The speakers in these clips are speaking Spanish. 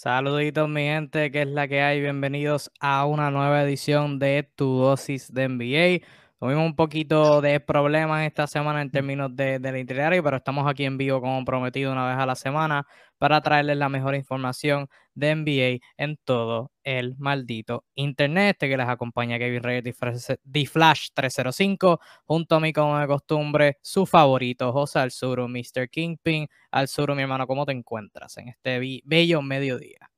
Saluditos mi gente, que es la que hay. Bienvenidos a una nueva edición de Tu Dosis de NBA. Tuvimos un poquito de problemas esta semana en términos de, del itinerario, pero estamos aquí en vivo como prometido una vez a la semana para traerles la mejor información de NBA en todo el maldito internet. Este que les acompaña Kevin Reyes de Flash 305, junto a mí como de costumbre, su favorito, José Alzuru, Mr. Kingpin. Alzuru, mi hermano, ¿cómo te encuentras en este bello mediodía?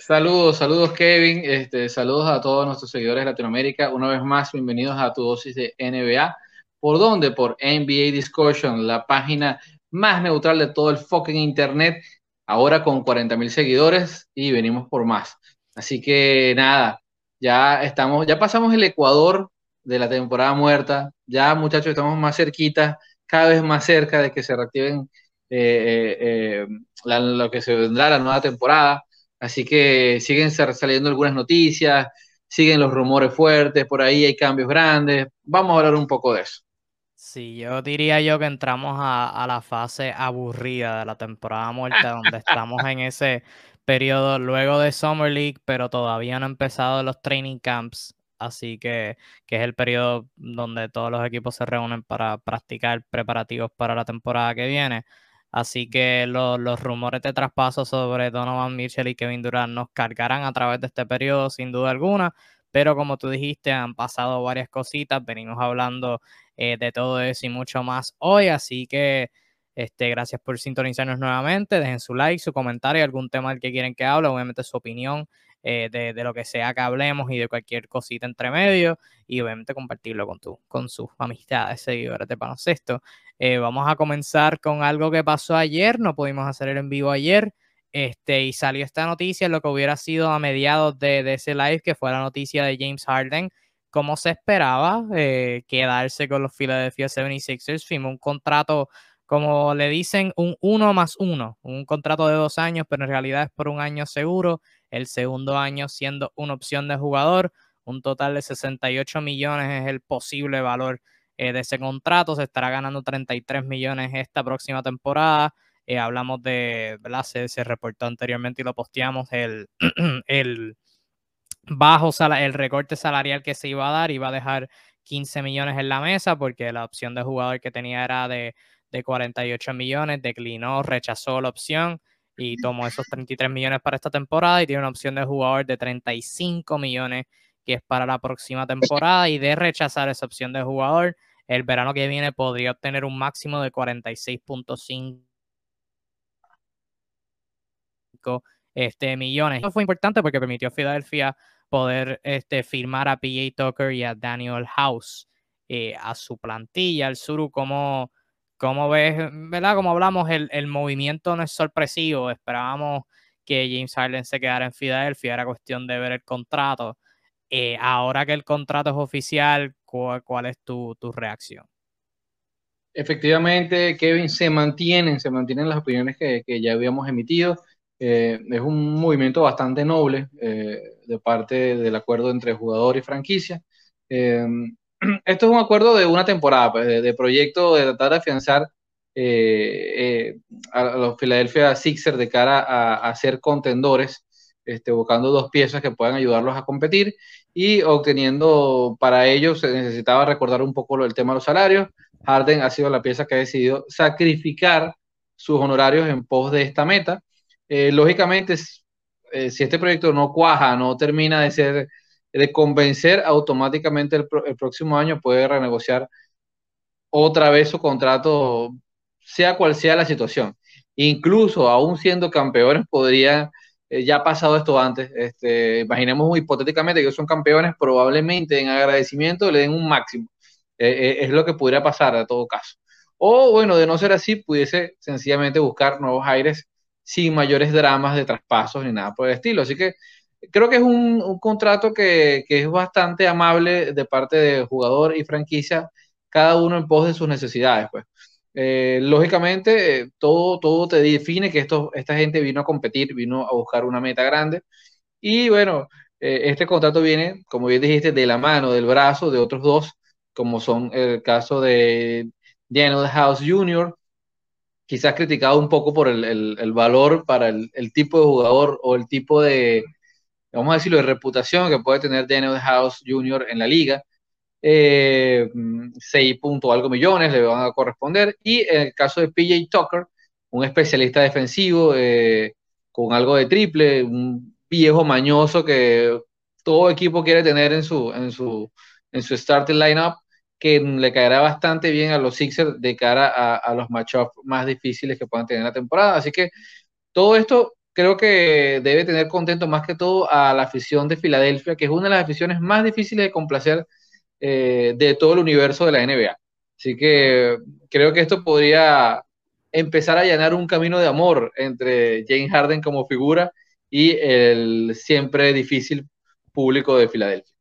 Saludos, saludos Kevin, este, saludos a todos nuestros seguidores de Latinoamérica. Una vez más, bienvenidos a tu dosis de NBA. ¿Por dónde? Por NBA Discussion, la página más neutral de todo el fucking internet, ahora con 40 mil seguidores y venimos por más. Así que nada, ya estamos, ya pasamos el Ecuador de la temporada muerta, ya muchachos estamos más cerquita, cada vez más cerca de que se reactiven eh, eh, eh, lo que se vendrá la nueva temporada. Así que siguen saliendo algunas noticias, siguen los rumores fuertes, por ahí hay cambios grandes. Vamos a hablar un poco de eso. Sí, yo diría yo que entramos a, la fase aburrida de la temporada muerta, donde estamos en ese periodo luego de Summer League, pero todavía no han empezado los training camps, así que, que es el periodo donde todos los equipos se reúnen para practicar preparativos para la temporada que viene. Así que los rumores de traspaso sobre Donovan Mitchell y Kevin Durant nos cargarán a través de este periodo, sin duda alguna. Pero como tú dijiste, han pasado varias cositas. Venimos hablando eh, de todo eso y mucho más hoy. Así que este, gracias por sintonizarnos nuevamente. Dejen su like, su comentario, algún tema del que quieren que hable, obviamente su opinión eh, de, lo que sea que hablemos y de cualquier cosita entre medio. Y obviamente compartirlo con, tu, con sus amistades, seguidores de baloncesto. Eh, vamos a comenzar con algo que pasó ayer, no pudimos hacer el en vivo ayer, este, y salió esta noticia, lo que hubiera sido a mediados de, ese live, que fue la noticia de James Harden, como se esperaba, eh, quedarse con los Philadelphia 76ers, firmó un contrato, como le dicen, un 1 más 1, un contrato de dos años, pero en realidad es por un año seguro, el segundo año siendo una opción de jugador, un total de 68 millones es el posible valor eh, de ese contrato. Se estará ganando 33 millones esta próxima temporada. Eh, hablamos de, ¿verdad? Se, reportó anteriormente y lo posteamos el, el bajo el recorte salarial que se iba a dar, iba a dejar 15 millones en la mesa porque la opción de jugador que tenía era de, de 48 millones, declinó, rechazó la opción y tomó esos 33 millones para esta temporada y tiene una opción de jugador de 35 millones que es para la próxima temporada y de rechazar esa opción de jugador el verano que viene podría obtener un máximo de 46.5 este, millones. Eso fue importante porque permitió a Filadelfia poder este, firmar a PJ Tucker y a Daniel House eh, a su plantilla. El Suru, como, como ves, ¿verdad? Como hablamos, el, movimiento no es sorpresivo. Esperábamos que James Harden se quedara en Filadelfia. Era cuestión de ver el contrato. Eh, ahora que el contrato es oficial, ¿cuál, es tu, reacción? Efectivamente, Kevin, se mantienen, se mantienen las opiniones que, ya habíamos emitido. Eh, es un movimiento bastante noble eh, de parte del acuerdo entre jugador y franquicia. esto es un acuerdo de una temporada, pues, de, proyecto de tratar de afianzar a, los Philadelphia Sixers de cara a, ser contendores este, buscando dos piezas que puedan ayudarlos a competir y obteniendo para ello se necesitaba recordar un poco lo del tema de los salarios. Harden ha sido la pieza que ha decidido sacrificar sus honorarios en pos de esta meta. Eh, lógicamente, eh, si este proyecto no cuaja, no termina de ser, de convencer, automáticamente el, próximo año puede renegociar otra vez su contrato, sea cual sea la situación. Incluso, aún siendo campeones, podría eh, ya pasado esto antes. Este, imaginemos hipotéticamente que son campeones, probablemente en agradecimiento le den un máximo. Eh, eh, es lo que pudiera pasar a todo caso. O bueno, de no ser así, pudiese sencillamente buscar nuevos aires sin mayores dramas de traspasos ni nada por el estilo. Así que creo que es un, un contrato que, que, es bastante amable de parte de jugador y franquicia, cada uno en pos de sus necesidades. Pues. Eh, lógicamente, todo, todo te define que esto, esta gente vino a competir, vino a buscar una meta grande. Y bueno, eh, este contrato viene, como bien dijiste, de la mano, del brazo de otros dos, como son el caso de Daniel House Jr., quizás criticado un poco por el, valor para el, tipo de jugador o el tipo de, vamos a decirlo, de reputación que puede tener Daniel House Jr. en la liga. Eh, 6 punto algo millones le van a corresponder. Y en el caso de PJ Tucker, un especialista defensivo eh, con algo de triple, un viejo mañoso que todo equipo quiere tener en su, en su, en su starting lineup que le caerá bastante bien a los Sixers de cara a, los matchups más difíciles que puedan tener en la temporada. Así que todo esto creo que debe tener contento más que todo a la afición de Filadelfia, que es una de las aficiones más difíciles de complacer eh, de todo el universo de la NBA. Así que creo que esto podría empezar a llenar un camino de amor entre James Harden como figura y el siempre difícil público de Filadelfia.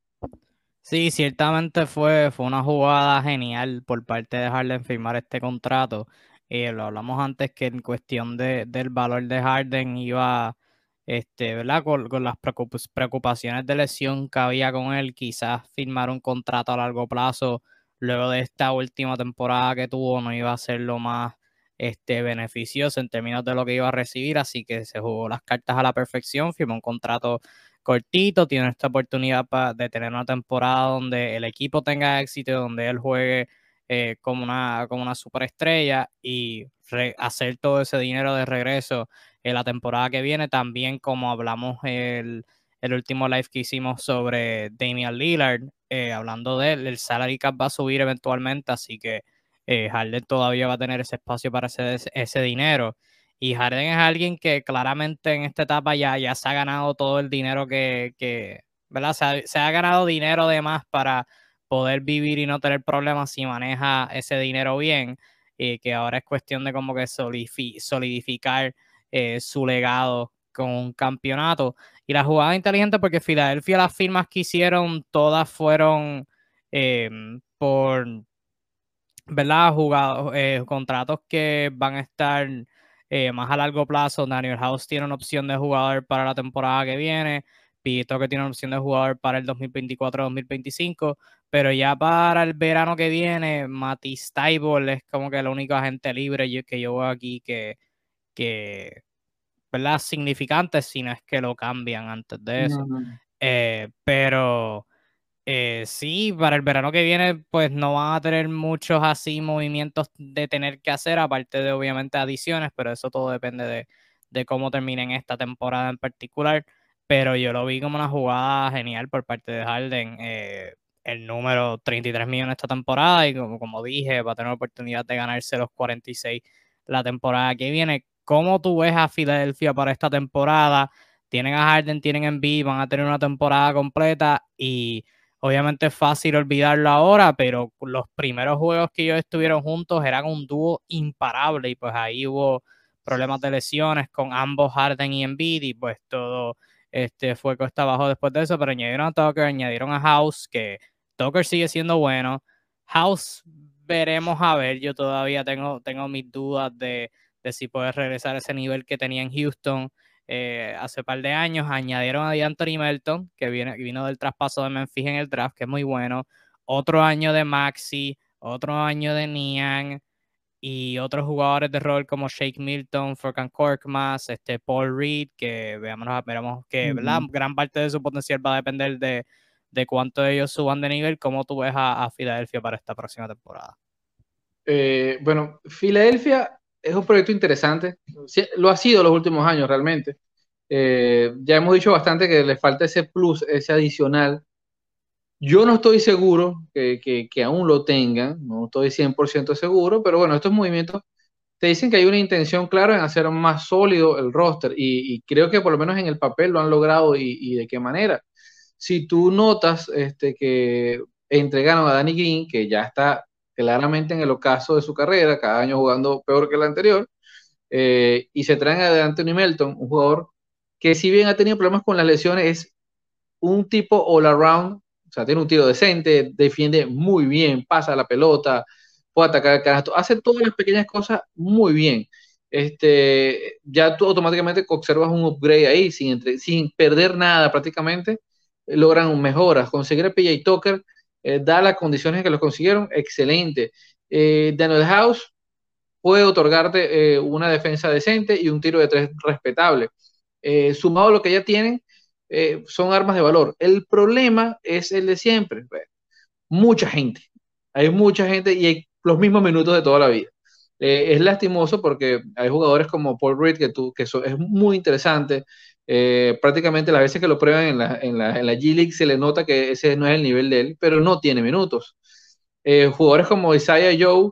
Sí, ciertamente fue, fue una jugada genial por parte de Harden firmar este contrato. Eh, lo hablamos antes que en cuestión de, del valor de Harden iba, este, ¿verdad? Con, las preocupaciones de lesión que había con él, quizás firmar un contrato a largo plazo luego de esta última temporada que tuvo no iba a ser lo más este, beneficioso en términos de lo que iba a recibir, así que se jugó las cartas a la perfección, firmó un contrato cortito, tiene esta oportunidad de tener una temporada donde el equipo tenga éxito, donde él juegue eh, como, una, como una superestrella y hacer todo ese dinero de regreso en la temporada que viene, también como hablamos el, el último live que hicimos sobre Damian Lillard, eh, hablando de él, el salary cap va a subir eventualmente, así que eh, Harden todavía va a tener ese espacio para ese, ese dinero. Y Harden es alguien que claramente en esta etapa ya, ya se ha ganado todo el dinero que, ¿verdad? Se ha, ganado dinero de más para poder vivir y no tener problemas si maneja ese dinero bien. Y que ahora es cuestión de como que solidificar eh, su legado con un campeonato. Y la jugada inteligente porque Filadelfia las firmas que hicieron todas fueron em, por, ¿verdad? Jugados, eh, contratos que van a estar eh, más a largo plazo, Daniel House tiene una opción de jugador para la temporada que viene. Pito que tiene una opción de jugador para el 2024-2025, pero ya para el verano que viene, Matisse Taibol es como que el único agente libre que yo veo aquí que, que ¿verdad? Significante, si no es que lo cambian antes de eso. Eh, pero eh, sí, para el verano que viene, pues no van a tener muchos así movimientos de tener que hacer, aparte de obviamente adiciones, pero eso todo depende de, cómo terminen esta temporada en particular. Pero yo lo vi como una jugada genial por parte de Harden. Eh, el número 33 millones esta temporada y como, como dije, va a tener oportunidad de ganarse los 46 la temporada que viene. ¿Cómo tú ves a Filadelfia para esta temporada? Tienen a Harden, tienen Embiid, van a tener una temporada completa y Obviamente es fácil olvidarlo ahora, pero los primeros juegos que ellos estuvieron juntos eran un dúo imparable y pues ahí hubo problemas de lesiones con ambos Harden y Embiid y pues todo este, fue costa abajo después de eso, pero añadieron a Tucker, añadieron a House, que Tucker sigue siendo bueno. House veremos a ver, yo todavía tengo, tengo mis dudas de, de si puede regresar a ese nivel que tenía en Houston. Eh, hace un par de años añadieron a D'Anthony Melton, que viene, vino del traspaso de Memphis en el draft, que es muy bueno. Otro año de Maxi, otro año de Niang y otros jugadores de rol como Shake Milton, Furkan Korkmaz, este Paul Reed, que veamos, veremos que gran parte de su potencial va a depender de, de cuánto ellos suban de nivel. ¿Cómo tú ves a, Filadelfia para esta próxima temporada? Eh, bueno, Filadelfia es un proyecto interesante. Lo ha sido los últimos años realmente. Eh, ya hemos dicho bastante que le falta ese plus, ese adicional. Yo no estoy seguro que, que, aún lo tengan, no estoy 100% seguro, pero bueno, estos movimientos te dicen que hay una intención clara en hacer más sólido el roster y, creo que por lo menos en el papel lo han logrado y de qué manera. Si tú notas este, que entregaron a Danny Green, que ya está claramente en el ocaso de su carrera, cada año jugando peor que el anterior, eh, y se traen a Anthony Melton, un jugador que si bien ha tenido problemas con las lesiones, es un tipo all around, o sea, tiene un tiro decente, defiende muy bien, pasa la pelota, puede atacar el canasto, hace todas las pequeñas cosas muy bien. Este, ya tú automáticamente observas un upgrade ahí, sin, sin perder nada prácticamente, logran mejoras. Conseguir a PJ Tucker eh, da las condiciones que lo consiguieron, excelente. Eh, Daniel House, puede otorgarte eh, una defensa decente y un tiro de tres respetable. Sumado a lo que ya tienen, son armas de valor. El problema es el de siempre. Mucha gente. Hay mucha gente y hay los mismos minutos de toda la vida. es lastimoso porque hay jugadores como Paul Reed que, tú, que es muy interesante. Prácticamente las veces que lo prueban en la, en, la, en la G League se le nota que ese no es el nivel de él, pero no tiene minutos. jugadores como Isaiah Joe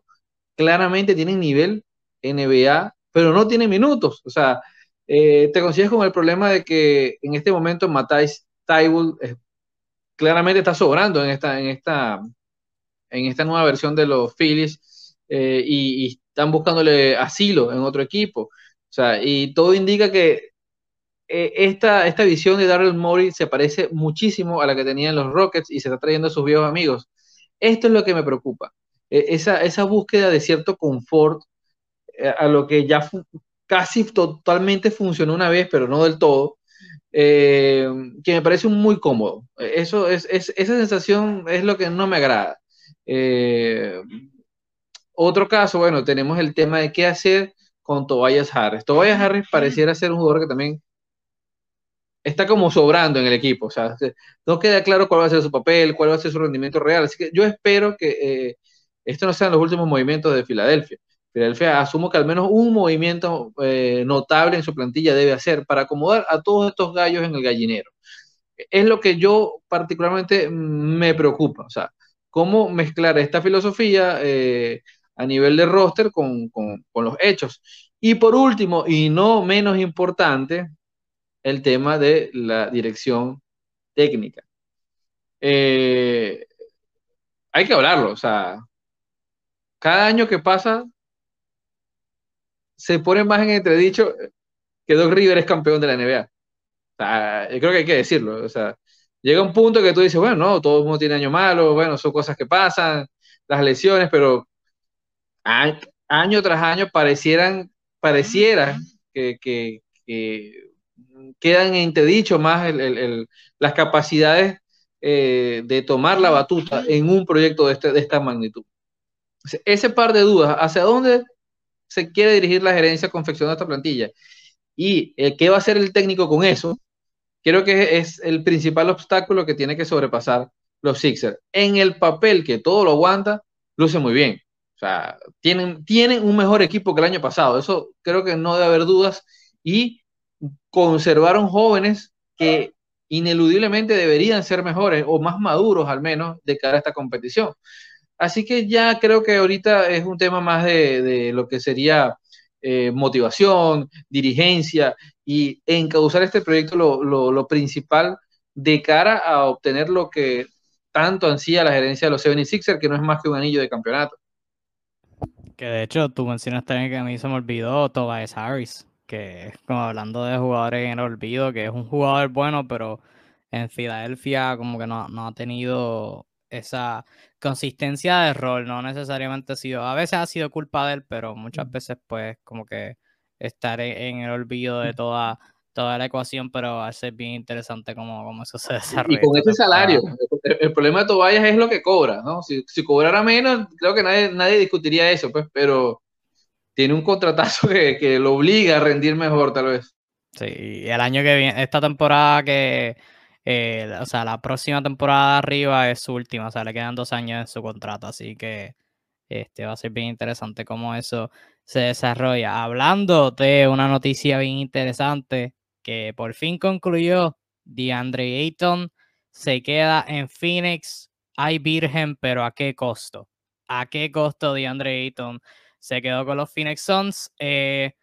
claramente tienen nivel NBA, pero no tienen minutos. O sea, eh, te consigues con el problema de que en este momento Matais Taibull eh, claramente está sobrando en esta, en esta, en esta nueva versión de los Phillies eh, y, están buscándole asilo en otro equipo. O sea, y todo indica que esta, esta visión de Darrell Morey se parece muchísimo a la que tenían los Rockets y se está trayendo a sus viejos amigos. Esto es lo que me preocupa. esa, esa búsqueda de cierto confort a lo que ya casi totalmente funcionó una vez, pero no del todo, eh, que me parece muy cómodo. Eso es, esa sensación es lo que no me agrada. Eh, otro caso, bueno, tenemos el tema de qué hacer con Tobias Harris. Tobias Harris pareciera ser un jugador que también está como sobrando en el equipo. O sea, no queda claro cuál va a ser su papel, cuál va a ser su rendimiento real. Así que yo espero que eh, esto no sean los últimos movimientos de Filadelfia. Filadelfia asumo que al menos un movimiento eh, notable en su plantilla debe hacer para acomodar a todos estos gallos en el gallinero. Es lo que yo particularmente me preocupa, o sea, cómo mezclar esta filosofía eh, a nivel de roster con, los hechos. Y por último, y no menos importante, el tema de la dirección técnica. Eh, hay que hablarlo, o sea, cada año que pasa se pone más en entredicho que Doc River es campeón de la NBA. Yo creo que hay que decirlo. O sea, llega un punto que tú dices, bueno, no, todo el mundo tiene año malo, bueno, son cosas que pasan, las lesiones, pero año tras año parecieran, pareciera que, quedan en entredicho más las capacidades eh, de tomar la batuta en un proyecto de, este, de esta magnitud. Ese par de dudas, ¿hacia dónde se quiere dirigir la gerencia confeccionando esta plantilla. Y eh, qué va a hacer el técnico con eso, creo que es el principal obstáculo que tiene que sobrepasar los Sixers. En el papel que todo lo aguanta, luce muy bien. O sea, tienen, tienen un mejor equipo que el año pasado. Eso creo que no debe haber dudas. Y conservaron jóvenes que ineludiblemente deberían ser mejores o más maduros al menos de cara a esta competición. Así que ya creo que ahorita es un tema más de, lo que sería eh, motivación, dirigencia y encauzar este proyecto lo, principal de cara a obtener lo que tanto ansía la gerencia de los 76ers, que no es más que un anillo de campeonato. Que de hecho tú mencionas también que a mí se me olvidó Tobias Harris, que como hablando de jugadores en el olvido, que es un jugador bueno, pero en Filadelfia como que no, no ha tenido esa consistencia de rol, no necesariamente ha sido, a veces ha sido culpa de él, pero muchas veces pues como que estar en el olvido de toda, toda la ecuación, pero va a ser bien interesante cómo, cómo eso se desarrolla. Y con ese salario, el, problema de Tobias es lo que cobra, ¿no? Si, si cobrara menos, creo que nadie, nadie discutiría eso, pues, pero tiene un contratazo que, que lo obliga a rendir mejor, tal vez. Sí, el año que viene, esta temporada que eh, o sea, la próxima temporada arriba es su última, o sea, le quedan dos años en su contrato, así que este, va a ser bien interesante cómo eso se desarrolla. Hablando de una noticia bien interesante que por fin concluyó, DeAndre Ayton se queda en Phoenix. Hay virgen, pero ¿a qué costo? ¿A qué costo DeAndre Ayton se quedó con los Phoenix Suns? Eh,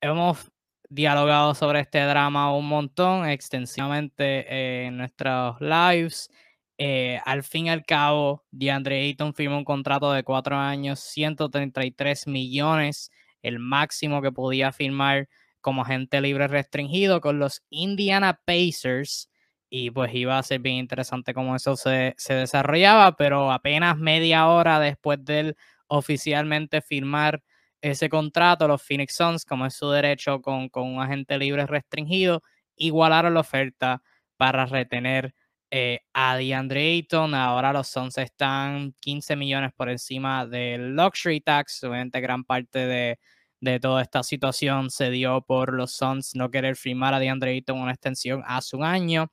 hemos dialogado sobre este drama un montón, extensivamente en nuestros lives. Eh, al fin y al cabo, DeAndre Ayton firmó un contrato de cuatro años, 133 millones, el máximo que podía firmar como agente libre restringido con los Indiana Pacers. Y pues iba a ser bien interesante cómo eso se, se desarrollaba, pero apenas media hora después de él oficialmente firmar ese contrato, los Phoenix Suns, como es su derecho con, un agente libre restringido, igualaron la oferta para retener eh, a DeAndre Ayton. Ahora los Suns están 15 millones por encima del luxury tax. Obviamente gran parte de, de toda esta situación se dio por los Suns no querer firmar a DeAndre Ayton una extensión hace un año.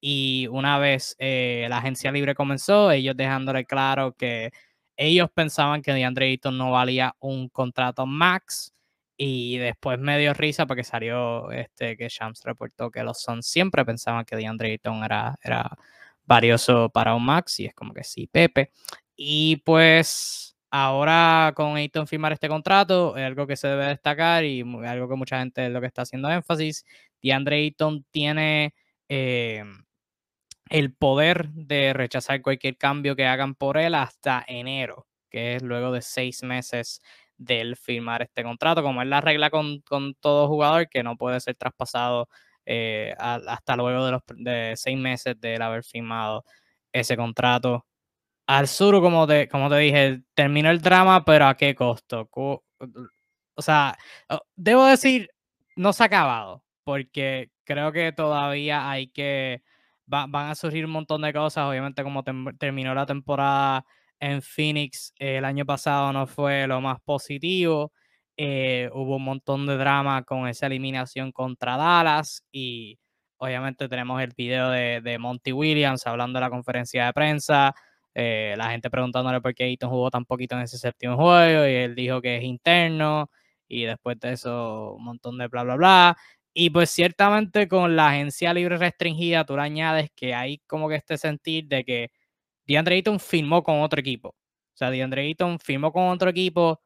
Y una vez eh, la agencia libre comenzó, ellos dejándole claro que ellos pensaban que DeAndre Ayton no valía un contrato max. Y después me dio risa porque salió este que Shams reportó que los Suns siempre pensaban que DeAndre Ayton era, era valioso para un max. Y es como que sí, Pepe. Y pues ahora con Ayton firmar este contrato es algo que se debe destacar y algo que mucha gente es lo que está haciendo énfasis. DeAndre Ayton tiene eh, el poder de rechazar cualquier cambio que hagan por él hasta enero, que es luego de seis meses del firmar este contrato, como es la regla con, todo jugador que no puede ser traspasado eh, hasta luego de, los, de seis meses de él haber firmado ese contrato. Al sur, como te, como te dije, terminó el drama, pero ¿a qué costo? O sea, debo decir, no se ha acabado, porque creo que todavía hay que van a surgir un montón de cosas. Obviamente, como terminó la temporada en Phoenix el año pasado, no fue lo más positivo. Eh, hubo un montón de drama con esa eliminación contra Dallas y obviamente tenemos el video de, Monty Williams hablando de la conferencia de prensa, eh, la gente preguntándole por qué Ayton jugó tan poquito en ese séptimo juego y él dijo que es interno y después de eso un montón de bla bla bla y pues ciertamente con la agencia libre restringida, tú le añades que hay como que este sentir de que DeAndre Ayton firmó con otro equipo. O sea, DeAndre Ayton firmó con otro equipo,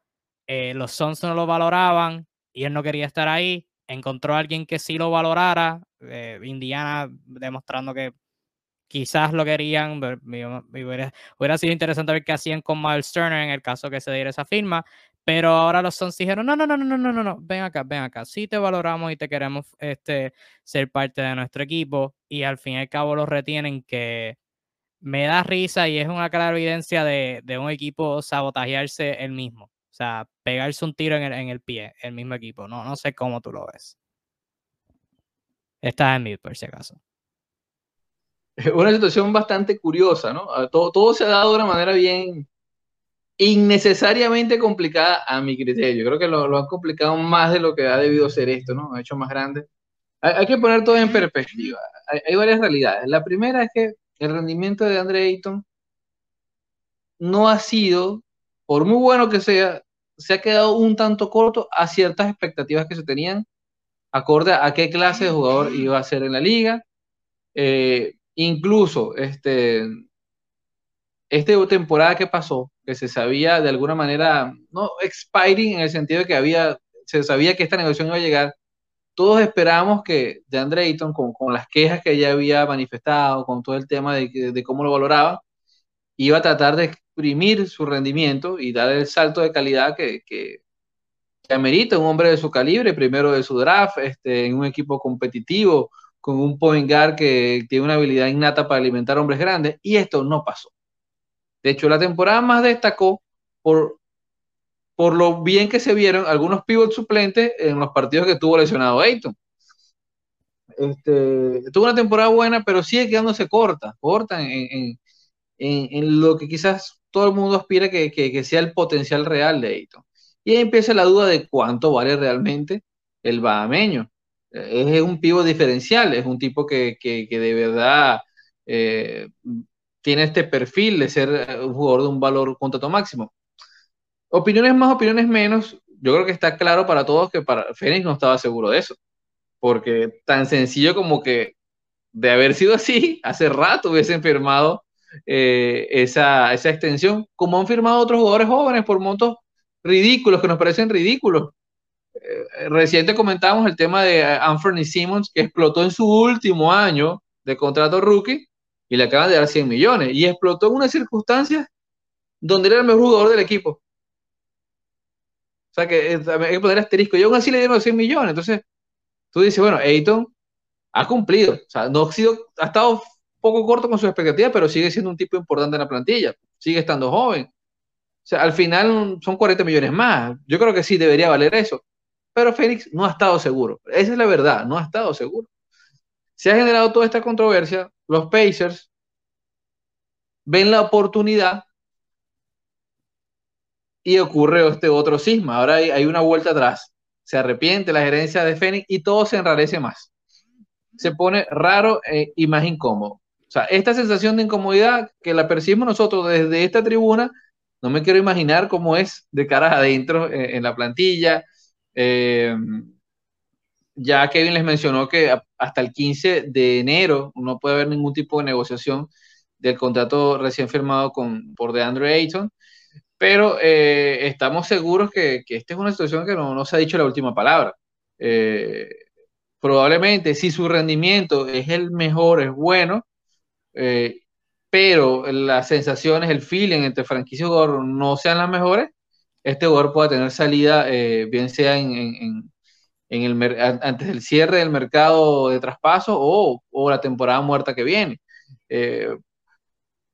eh, los Suns no lo valoraban y él no quería estar ahí. Encontró a alguien que sí lo valorara, eh, Indiana demostrando que quizás lo querían. Hubiera, sido interesante ver qué hacían con Miles Turner en el caso que se diera esa firma. Pero ahora los Suns dijeron, no, no, no, no, no, no, no, ven acá, ven acá, sí te valoramos y te queremos este, ser parte de nuestro equipo. Y al fin y al cabo los retienen que me da risa y es una clara evidencia de, de un equipo sabotajearse el mismo. O sea, pegarse un tiro en el, en el, pie, el mismo equipo. No, no sé cómo tú lo ves. Estás en mute, por si acaso. Una situación bastante curiosa, ¿no? Ah, todo, todo se ha dado de una manera bien, innecesariamente complicada a mi criterio. Creo que lo, lo, han complicado más de lo que ha debido ser esto, ¿no? Ha hecho más grande. Hay, que poner todo en perspectiva. Hay, varias realidades. La primera es que el rendimiento de Andre Ayton no ha sido, por muy bueno que sea, se ha quedado un tanto corto a ciertas expectativas que se tenían, acorde a qué clase de jugador iba a ser en la liga. Eh, incluso, este, esta temporada que pasó, que se sabía de alguna manera, no expiring en el sentido de que había, se sabía que esta negociación iba a llegar, todos esperábamos que de Andre Ayton, con, con, las quejas que ella había manifestado, con todo el tema de, cómo lo valoraba, iba a tratar de exprimir su rendimiento y dar el salto de calidad que, que, que amerita un hombre de su calibre, primero de su draft, este, en un equipo competitivo, con un point guard que tiene una habilidad innata para alimentar hombres grandes, y esto no pasó. De hecho, la temporada más destacó por, por lo bien que se vieron algunos pivots suplentes en los partidos que tuvo lesionado Ayton. Este, tuvo una temporada buena, pero sigue quedándose corta, corta en, lo que quizás todo el mundo aspira que, sea el potencial real de Ayton. Y ahí empieza la duda de cuánto vale realmente el bahameño. Es un pivot diferencial, es un tipo que, de verdad eh, tiene este perfil de ser eh, un jugador de un valor contrato máximo. Opiniones más, opiniones menos, yo creo que está claro para todos que para Fénix no estaba seguro de eso, porque tan sencillo como que de haber sido así, hace rato hubiesen firmado eh, esa, esa extensión, como han firmado otros jugadores jóvenes por montos ridículos, que nos parecen ridículos. Eh, reciente comentábamos el tema de Anthony Simmons, que explotó en su último año de contrato rookie y le acaban de dar 100 millones. Y explotó en una circunstancia donde era el mejor jugador del equipo. O sea que eh, hay que poner asterisco. Y aún así le dieron 100 millones. Entonces, tú dices, bueno, Ayton ha cumplido. O sea, no ha sido, ha estado poco corto con sus expectativas, pero sigue siendo un tipo importante en la plantilla. Sigue estando joven. O sea, al final son 40 millones más. Yo creo que sí debería valer eso. Pero Félix no ha estado seguro. Esa es la verdad, no ha estado seguro. Se ha generado toda esta controversia los Pacers ven la oportunidad y ocurre este otro cisma. Ahora hay, una vuelta atrás. Se arrepiente la gerencia de Fénix y todo se enrarece más. Se pone raro eh, y más incómodo. O sea, esta sensación de incomodidad que la percibimos nosotros desde esta tribuna, no me quiero imaginar cómo es de cara adentro eh, en la plantilla. Eh, ya Kevin les mencionó que hasta el 15 de enero no puede haber ningún tipo de negociación del contrato recién firmado con, por DeAndre Ayton, pero eh, estamos seguros que, esta es una situación que no, se ha dicho la última palabra. Eh, probablemente si su rendimiento es el mejor, es bueno, eh, pero las sensaciones, el feeling entre franquicia y jugador no sean las mejores, este jugador pueda tener salida, bien sea en el, antes del cierre del mercado de traspaso o, o la temporada muerta que viene. Eh,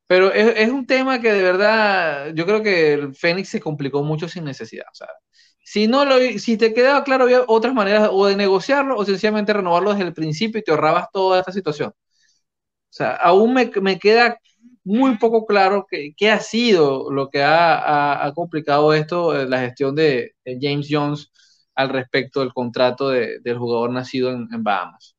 pero es, es, un tema que de verdad yo creo que el Fénix se complicó mucho sin necesidad. Sea, si, no lo, si te quedaba claro, había otras maneras o de negociarlo o sencillamente renovarlo desde el principio y te ahorrabas toda esta situación. O sea, aún me, me queda muy poco claro qué, ha sido lo que ha, ha, complicado esto, eh, la gestión de, de James Jones al respecto del contrato de, del jugador nacido en, Bahamas.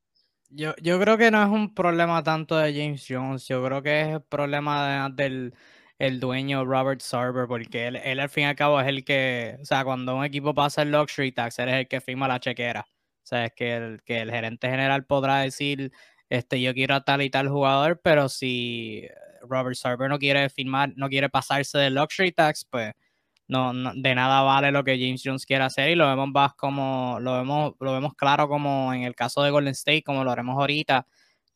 Yo, yo, creo que no es un problema tanto de James Jones, yo creo que es el problema del el dueño Robert Sarver, porque él, él, al fin y al cabo es el que, o sea, cuando un equipo pasa el luxury tax, él es el que firma la chequera. O sea, es que el, que el gerente general podrá decir, este, yo quiero a tal y tal jugador, pero si Robert Sarver no quiere firmar, no quiere pasarse del luxury tax, pues no, de nada vale lo que James Jones quiera hacer y lo vemos más como lo vemos lo vemos claro como en el caso de Golden State como lo haremos ahorita.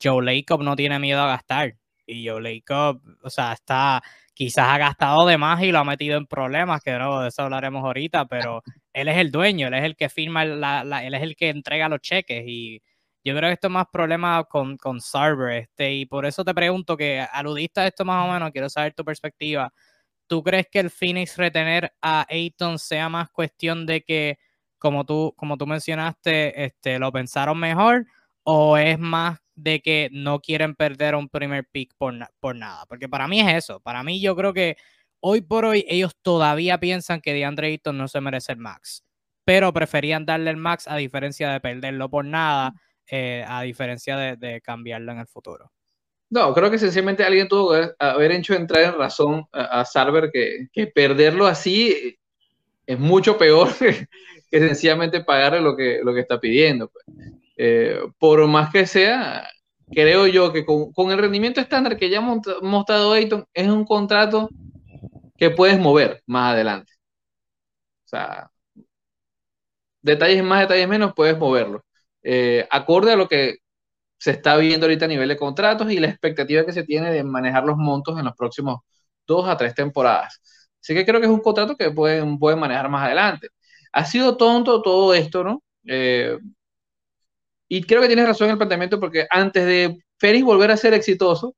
Joe Lacob no tiene miedo a gastar y Joe Lacob o sea está quizás ha gastado de más y lo ha metido en problemas que no de eso hablaremos ahorita pero él es el dueño él es el que firma la, él es el que entrega los cheques y yo creo que esto es más problema con, con Sarver, este, y por eso te pregunto que aludiste a esto más o menos, quiero saber tu perspectiva ¿tú crees que el Phoenix retener a Ayton sea más cuestión de que, como tú, como tú mencionaste, este, lo pensaron mejor? ¿O es más de que no quieren perder un primer pick por, por nada? Porque para mí es eso. Para mí yo creo que hoy por hoy ellos todavía piensan que DeAndre Ayton no se merece el max. Pero preferían darle el max a diferencia de perderlo por nada, eh, a diferencia de cambiarlo en el futuro. No, creo que sencillamente alguien tuvo que haber hecho entrar en razón a, Sarver que, perderlo así es mucho peor que, sencillamente pagarle lo que, lo que está pidiendo. Pues. Eh, por más que sea, creo yo que con, el rendimiento estándar que ya ha mostrado Ayton, es un contrato que puedes mover más adelante. O sea, detalles más, detalles menos, puedes moverlo. Eh, acorde a lo que se está viendo ahorita a nivel de contratos y la expectativa que se tiene de manejar los montos en los próximos dos a tres temporadas. Así que creo que es un contrato que pueden, pueden manejar más adelante. Ha sido tonto todo esto, ¿no? Eh, y creo que tienes razón en el planteamiento porque antes de Félix volver a ser exitoso,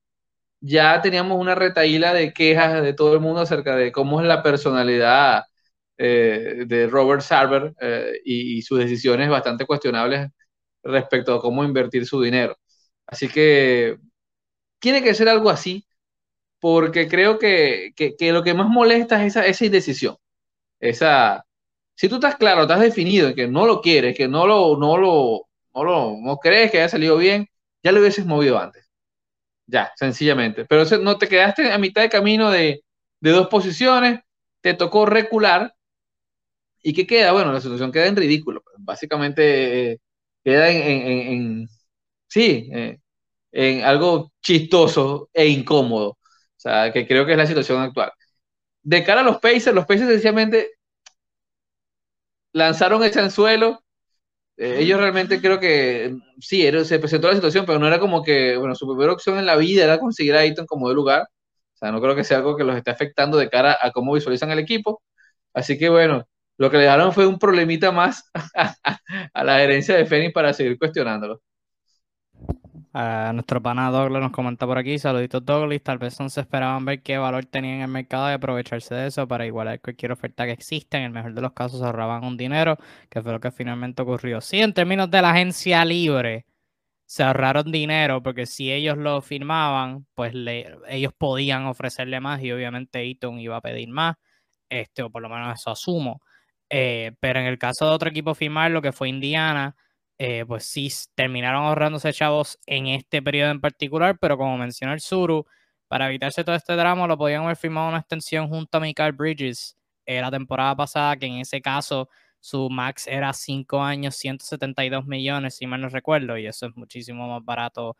ya teníamos una retaíla de quejas de todo el mundo acerca de cómo es la personalidad eh, de Robert Sarver eh, y, y, sus decisiones bastante cuestionables respecto a cómo invertir su dinero. Así que tiene que ser algo así, porque creo que, lo que más molesta es esa, esa indecisión. Esa, si tú estás claro, estás definido que no lo quieres, que no lo, no lo, no lo, no crees que haya salido bien, ya lo hubieses movido antes. Ya, sencillamente. Pero no te quedaste a mitad de camino de, de dos posiciones, te tocó recular. ¿Y qué queda? Bueno, la situación queda en ridículo. Básicamente, queda en, sí, eh, en algo chistoso e incómodo. O sea, que creo que es la situación actual. De cara a los Pacers, los Pacers sencillamente lanzaron ese anzuelo. Eh, ellos realmente creo que sí, se presentó la situación, pero no era como que, bueno, su primera opción en la vida era conseguir a Ayton como de lugar. O sea, no creo que sea algo que los esté afectando de cara a cómo visualizan el equipo. Así que bueno, lo que le dejaron fue un problemita más a la herencia de Fénix para seguir cuestionándolo. nuestro pana Douglas nos comenta por aquí, saluditos Douglas, tal vez no se esperaban ver qué valor tenían en el mercado y aprovecharse de eso para igualar cualquier oferta que exista, en el mejor de los casos ahorraban un dinero, que fue lo que finalmente ocurrió. Sí, en términos de la agencia libre, se ahorraron dinero porque si ellos lo firmaban, pues ellos podían ofrecerle más y obviamente Ayton iba a pedir más, este, o por lo menos eso asumo. Eh, pero en el caso de otro equipo firmar, lo que fue Indiana, eh, pues sí terminaron ahorrándose chavos en este periodo en particular, pero como mencionó el Suru, para evitarse todo este drama, lo podían haber firmado una extensión junto a Michael Bridges eh, la temporada pasada, que en ese caso su max era 5 años, 172 millones, si mal no recuerdo, y eso es muchísimo más barato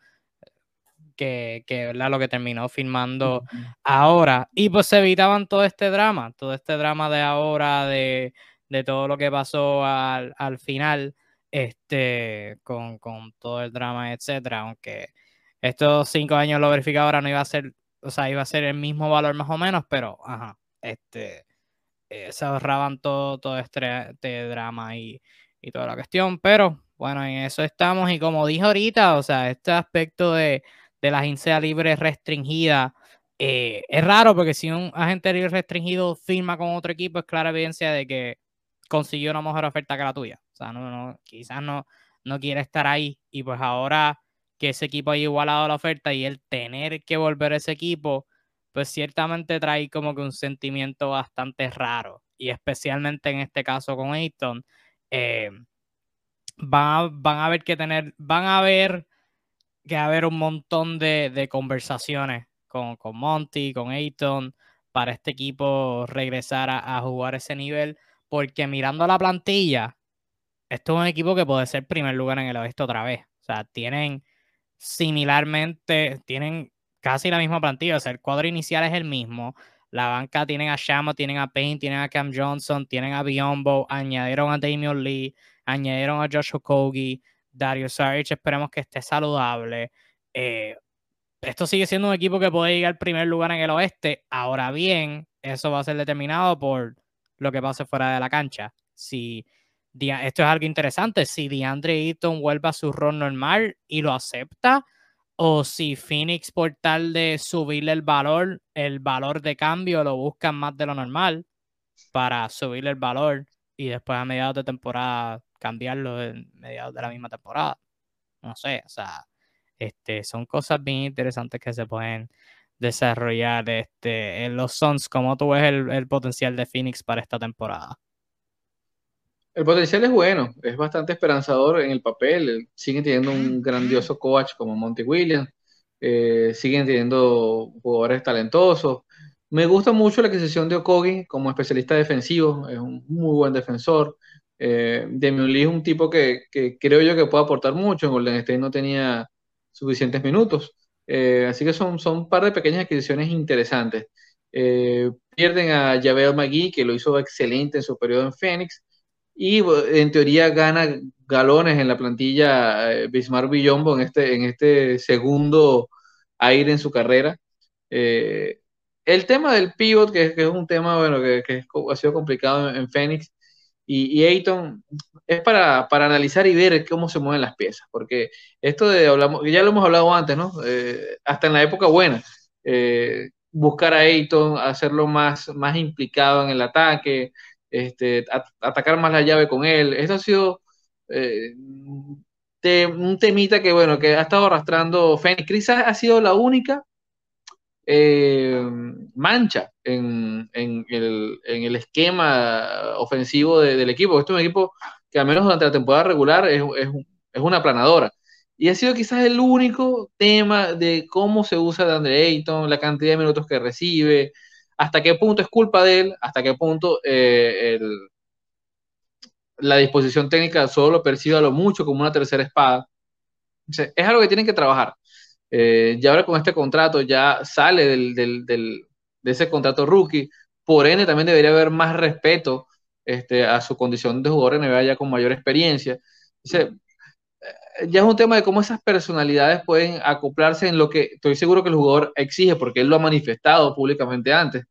que, que lo que terminó firmando ahora. Y pues se evitaban todo este drama, todo este drama de ahora, de, de todo lo que pasó al, al final, este, con, con, todo el drama, etcétera, aunque estos cinco años lo verificaba ahora no iba a ser, o sea, iba a ser el mismo valor más o menos, pero, ajá, este, eh, se ahorraban todo, todo este, este drama y, y, toda la cuestión, pero bueno, en eso estamos y como dije ahorita, o sea, este aspecto de, de la agencia libre restringida eh, es raro porque si un agente libre restringido firma con otro equipo es clara evidencia de que consiguió una mejor oferta que la tuya. O sea, no, no, quizás no, no quiere estar ahí y pues ahora que ese equipo haya igualado la oferta y el tener que volver a ese equipo, pues ciertamente trae como que un sentimiento bastante raro. Y especialmente en este caso con Ayton, eh, van, a, van a haber que tener, van a haber que haber un montón de, conversaciones con, con, Monty, con Ayton, para este equipo regresar a, a jugar ese nivel, porque mirando la plantilla, esto es un equipo que puede ser primer lugar en el oeste otra vez. O sea, tienen similarmente, tienen casi la misma plantilla. O sea, el cuadro inicial es el mismo. La banca tienen a Shama, tienen a Payne, tienen a Cam Johnson, tienen a Biombo, añadieron a Damian Lee, añadieron a Josh Okogie, Dario Saric, esperemos que esté saludable. Eh, esto sigue siendo un equipo que puede llegar al primer lugar en el oeste. Ahora bien, eso va a ser determinado por lo que pase fuera de la cancha. Si esto es algo interesante, si DeAndre Eaton vuelve a su rol normal y lo acepta, o si Phoenix por tal de subirle el valor, el valor de cambio lo buscan más de lo normal para subirle el valor y después a mediados de temporada cambiarlo en mediados de la misma temporada. No sé, o sea, este, son cosas bien interesantes que se pueden desarrollar este, en los Suns. ¿Cómo tú ves el, potencial de Phoenix para esta temporada? El potencial es bueno, es bastante esperanzador en el papel. Siguen teniendo un grandioso coach como Monty Williams, eh, siguen teniendo jugadores talentosos. Me gusta mucho la adquisición de Okogi como especialista defensivo, es un muy buen defensor. Eh, es un tipo que, creo yo que puede aportar mucho. En Golden State no tenía suficientes minutos. Eh, así que son, son un par de pequeñas adquisiciones interesantes. Eh, pierden a Javel McGee, que lo hizo excelente en su periodo en Phoenix y en teoría gana galones en la plantilla eh, Bismarck Villombo en este, en este segundo aire en su carrera. El tema del pivot, que, es un tema bueno, que, ha sido complicado en, Phoenix, y, Ayton, es para, para, analizar y ver cómo se mueven las piezas, porque esto de, hablamos, ya lo hemos hablado antes, ¿no? Eh, hasta en la época buena, buscar a Ayton, hacerlo más, más implicado en el ataque, este, atacar más la llave con él. Esto ha sido eh, un temita que, bueno, que ha estado arrastrando Fenix. Chris ha, sido la única eh, mancha en, el, esquema ofensivo del equipo. Este es un equipo que al menos durante la temporada regular es, una planadora. Y ha sido quizás el único tema de cómo se usa de Andre Ayton, la cantidad de minutos que recibe, hasta qué punto es culpa de él, hasta qué punto eh, la disposición técnica solo percibe a lo mucho como una tercera espada. es algo que tienen que trabajar. Eh, ya ahora con este contrato ya sale de ese contrato rookie, por ende también debería haber más respeto este, a su condición de jugador NBA ya con mayor experiencia. Eh, ya es un tema de cómo esas personalidades pueden acoplarse en lo que estoy seguro que el jugador exige, porque él lo ha manifestado públicamente antes,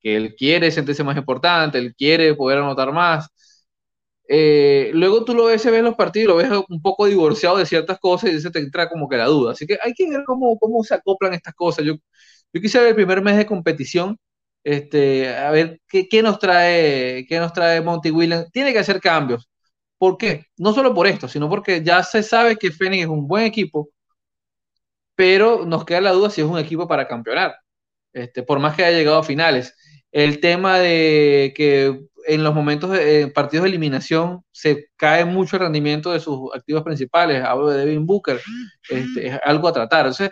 que él quiere sentirse más importante, él quiere poder anotar más. Eh, luego tú lo ves, ves los partidos, lo ves un poco divorciado de ciertas cosas y se te entra como que la duda. Así que hay que ver cómo, cómo se acoplan estas cosas. Yo, yo quise ver el primer mes de competición, este, a ver qué, qué, nos trae, qué nos trae Monty Williams. Tiene que hacer cambios ¿Por qué? No solo por esto, sino porque ya se sabe que Phoenix es un buen equipo, pero nos queda la duda si es un equipo para campeonar, este, por más que haya llegado a finales. El tema de que en los momentos de partidos de eliminación se cae mucho el rendimiento de sus activos principales, hablo de Devin Booker, este, es algo a tratar. Entonces,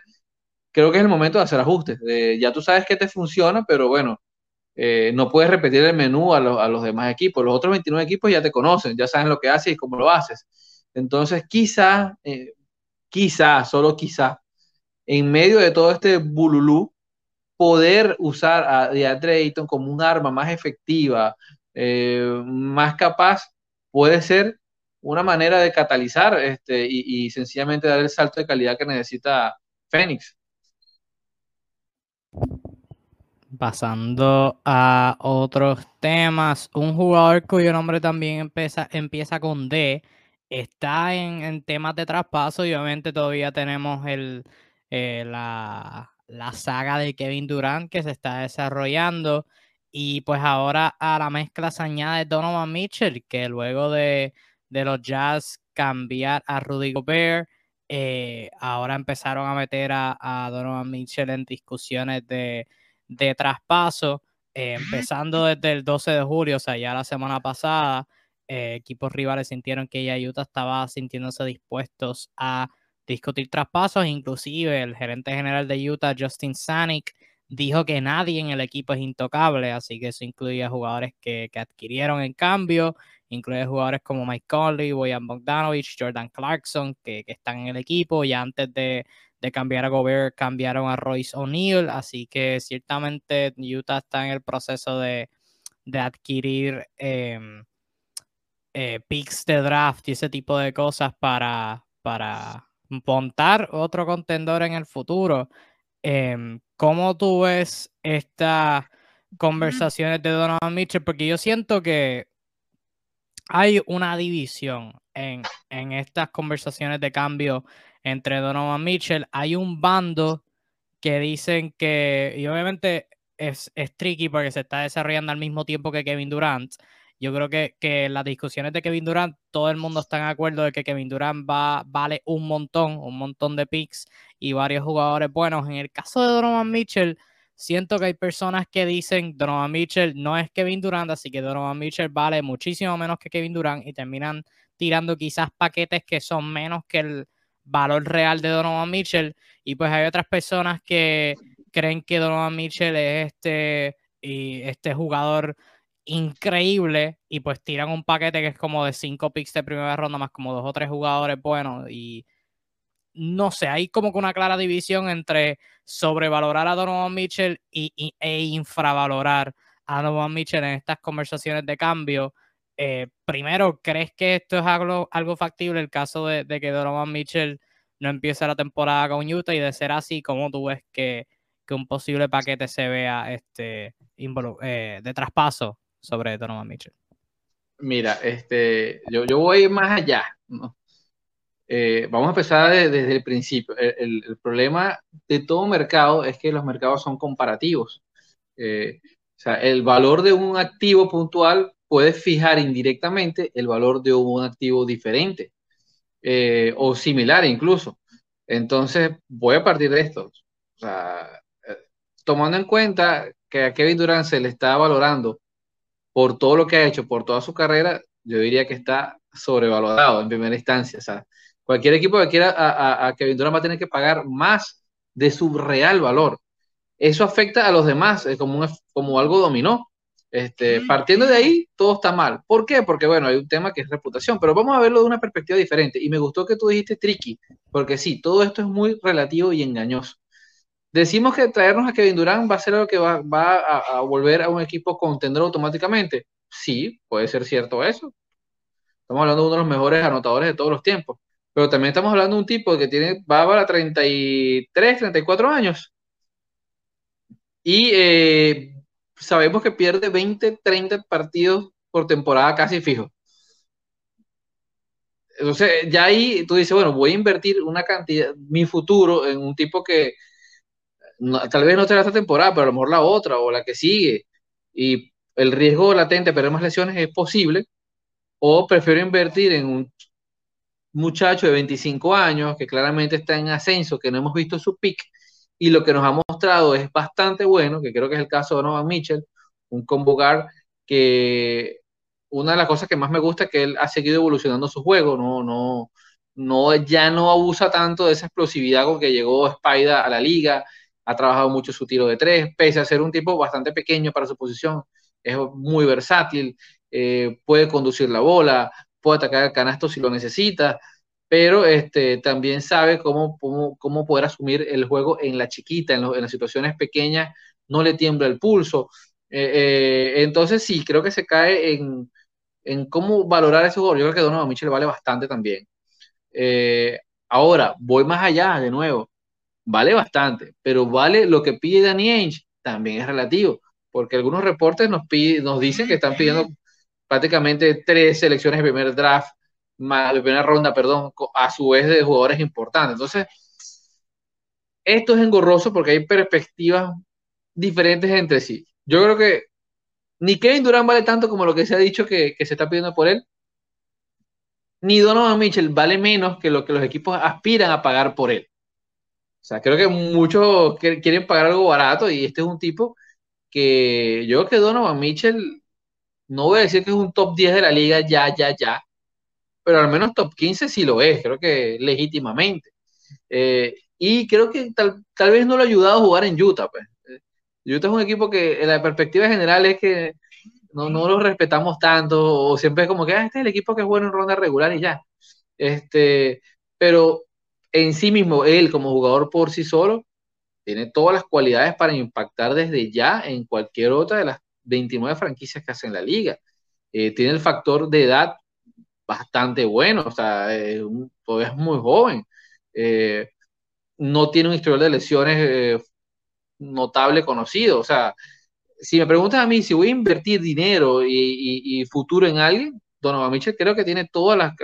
creo que es el momento de hacer ajustes. ya tú sabes que te funciona, pero bueno, eh, no puedes repetir el menú a, los demás equipos. Los otros 29 equipos ya te conocen, ya saben lo que haces y cómo lo haces. Entonces, quizá, eh, quizá, solo quizá, en medio de todo este bululú, poder usar a DeAndre Ayton como un arma más efectiva, eh, más capaz, puede ser una manera de catalizar este, y, sencillamente dar el salto de calidad que necesita Phoenix. Pasando a otros temas, un jugador cuyo nombre también empieza, empieza con D, está en, temas de traspaso y obviamente todavía tenemos el, eh, la, saga de Kevin Durant que se está desarrollando y pues ahora a la mezcla se añade Donovan Mitchell que luego de, los Jazz cambiar a Rudy Gobert, eh, ahora empezaron a meter a, a Donovan Mitchell en discusiones de de traspaso, eh, empezando desde el 12 de julio, o sea, ya la semana pasada, eh, equipos rivales sintieron que ya Utah estaba sintiéndose dispuestos a discutir traspasos, inclusive el gerente general de Utah, Justin Sanic, dijo que nadie en el equipo es intocable, así que eso incluye jugadores que, adquirieron en cambio, incluye jugadores como Mike Conley, Boyan Bogdanovich, Jordan Clarkson, que, que están en el equipo ya antes de, de cambiar a Gobert, cambiaron a Royce O'Neal, así que ciertamente Utah está en el proceso de, adquirir em, eh, picks de draft y ese tipo de cosas para, para montar otro contendor en el futuro. Em, ¿Cómo tú ves estas conversaciones de Donovan Mitchell? Porque yo siento que hay una división en, en estas conversaciones de cambio entre Donovan Mitchell. Hay un bando que dicen que, y obviamente es, es tricky porque se está desarrollando al mismo tiempo que Kevin Durant. Yo creo que, que las discusiones de Kevin Durant, todo el mundo está en acuerdo de que Kevin Durant va, vale un montón, un montón de picks y varios jugadores buenos. En el caso de Donovan Mitchell, siento que hay personas que dicen Donovan Mitchell no es Kevin Durant, así que Donovan Mitchell vale muchísimo menos que Kevin Durant y terminan tirando quizás paquetes que son menos que el, valor real de Donovan Mitchell. Y pues hay otras personas que creen que Donovan Mitchell es este, y este jugador increíble y pues tiran un paquete que es como de cinco picks de primera ronda más como dos o tres jugadores buenos y no sé, hay como que una clara división entre sobrevalorar a Donovan Mitchell y, e infravalorar a Donovan Mitchell en estas conversaciones de cambio. Eh, primero, ¿crees que esto es algo, algo factible el caso de, que Donovan Mitchell no empiece la temporada con Utah y de ser así, ¿cómo tú ves que, un posible paquete se vea este, eh, de traspaso sobre Donovan Mitchell? Mira, este, yo, yo voy más allá. Eh, vamos a empezar desde, el principio. El, problema de todo mercado es que los mercados son comparativos. o sea, el valor de un activo puntual puedes fijar indirectamente el valor de un activo diferente eh, o similar incluso. Entonces, voy a partir de esto. Eh, tomando en cuenta que a Kevin Durant se le está valorando por todo lo que ha hecho, por toda su carrera, yo diría que está sobrevalorado en primera instancia. O sea, cualquier equipo que quiera a, a Kevin Durant va a tener que pagar más de su real valor. Eso afecta a los demás, es como, como algo dominó. Este, partiendo de ahí, todo está mal. ¿Por qué? Porque, bueno, hay un tema que es reputación, pero vamos a verlo de una perspectiva diferente. Y me gustó que tú dijiste tricky, porque sí, todo esto es muy relativo y engañoso. Decimos que traernos a Kevin Durant va a ser algo que va, a, volver a un equipo contender automáticamente. Sí, puede ser cierto eso. Estamos hablando de uno de los mejores anotadores de todos los tiempos. Pero también estamos hablando de un tipo que tiene, va para 33, 34 años. Y eh, sabemos que pierde 20, 30 partidos por temporada casi fijo. Entonces, ya ahí tú dices, bueno, voy a invertir una cantidad, mi futuro en un tipo que tal vez no será esta temporada, pero a lo mejor la otra o la que sigue. Y el riesgo latente de perder más lesiones es posible. o prefiero invertir en un muchacho de 25 años que claramente está en ascenso, que no hemos visto su pick y lo que nos ha mostrado es bastante bueno, que creo que es el caso de Donovan Mitchell, un convocar que una de las cosas que más me gusta es que él ha seguido evolucionando su juego, no, no, no, ya no abusa tanto de esa explosividad con que llegó Spider a la liga, ha trabajado mucho su tiro de tres, pese a ser un tipo bastante pequeño para su posición, es muy versátil, eh, puede conducir la bola, puede atacar el canasto si lo necesita, pero este, también sabe cómo, cómo, poder asumir el juego en la chiquita, en, las situaciones pequeñas, no le tiembla el pulso. Eh, eh, entonces sí, creo que se cae en, en cómo valorar ese jugador. Yo creo que Donovan Mitchell vale bastante también. Ahora, voy más allá de nuevo. Vale bastante, pero vale lo que pide Danny Ainge, también es relativo, porque algunos reportes nos, pide, nos dicen que están pidiendo prácticamente tres selecciones de primer draft la primera ronda, perdón, a su vez de jugadores importantes. Entonces, esto es engorroso porque hay perspectivas diferentes entre sí. Yo creo que ni Kevin Durant vale tanto como lo que se ha dicho que, se está pidiendo por él, ni Donovan Mitchell vale menos que lo que los equipos aspiran a pagar por él. O sea, creo que muchos quieren pagar algo barato y este es un tipo que yo creo que Donovan Mitchell, no voy a decir que es un top 10 de la liga ya, ya, ya, pero al menos top 15 sí lo es, creo que legítimamente. Eh, y creo que tal, tal, vez no lo ha ayudado a jugar en Utah. Pues. Utah es un equipo que en la perspectiva general es que no, no lo respetamos tanto, o siempre es como que ah, este es el equipo que bueno en ronda regular y ya. Este, pero en sí mismo, él como jugador por sí solo, tiene todas las cualidades para impactar desde ya en cualquier otra de las 29 franquicias que hacen la liga. Eh, tiene el factor de edad bastante bueno, o sea, es, todavía es muy joven. Eh, no tiene un historial de lesiones eh, notable conocido. O sea, si me preguntas a mí si voy a invertir dinero y, futuro en alguien, Donovan Mitchell creo que tiene todas las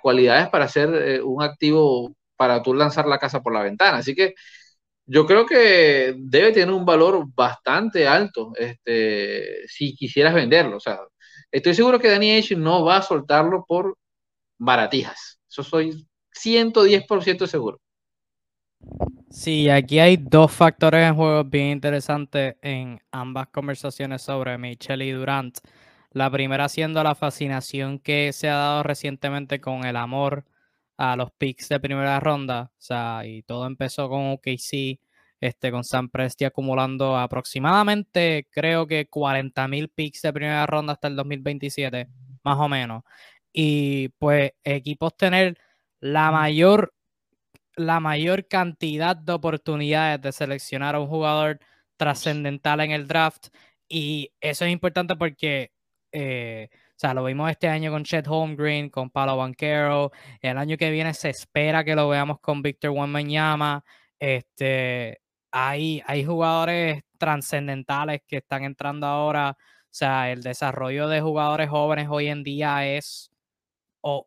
cualidades para ser eh, un activo para tú lanzar la casa por la ventana. Así que yo creo que debe tener un valor bastante alto este, si quisieras venderlo. O sea, Estoy seguro que Danny Ainge no va a soltarlo por baratijas. Eso soy 110% seguro. Sí, aquí hay dos factores en juego bien interesantes en ambas conversaciones sobre Michelle y Durant. La primera siendo la fascinación que se ha dado recientemente con el amor a los picks de primera ronda. O sea, y todo empezó con OKC este, con Sam Presti acumulando aproximadamente, creo que 40 mil picks de primera ronda hasta el 2027, más o menos. Y pues equipos tener la mayor, la mayor cantidad de oportunidades de seleccionar a un jugador trascendental en el draft. Y eso es importante porque, eh, o sea, lo vimos este año con Chet Holmgren, con Palo Banquero. El año que viene se espera que lo veamos con Víctor Wembanyama. Este, hay, hay jugadores trascendentales que están entrando ahora. O sea, el desarrollo de jugadores jóvenes hoy en día es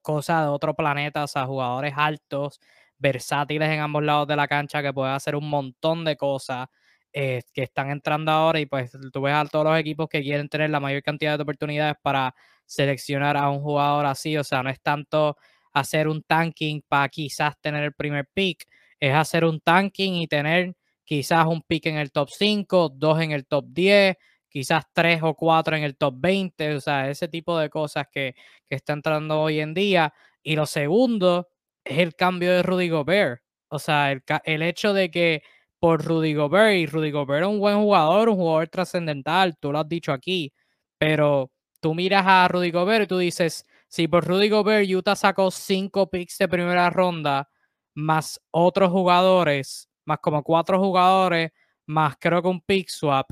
cosa de otro planeta. O sea, jugadores altos, versátiles en ambos lados de la cancha que pueden hacer un montón de cosas eh, que están entrando ahora. Y pues tú ves a todos los equipos que quieren tener la mayor cantidad de oportunidades para seleccionar a un jugador así. O sea, no es tanto hacer un tanking para quizás tener el primer pick, es hacer un tanking y tener quizás un pick en el top 5, dos en el top 10, quizás tres o cuatro en el top 20, o sea, ese tipo de cosas que, que está entrando hoy en día. Y lo segundo es el cambio de Rudy Gobert. O sea, el, el hecho de que por Rudy Gobert, y Rudy Gobert es un buen jugador, un jugador trascendental, tú lo has dicho aquí, pero tú miras a Rudy Gobert y tú dices, si por Rudy Gobert Utah sacó cinco picks de primera ronda, más otros jugadores, más como cuatro jugadores, más creo que un pick swap.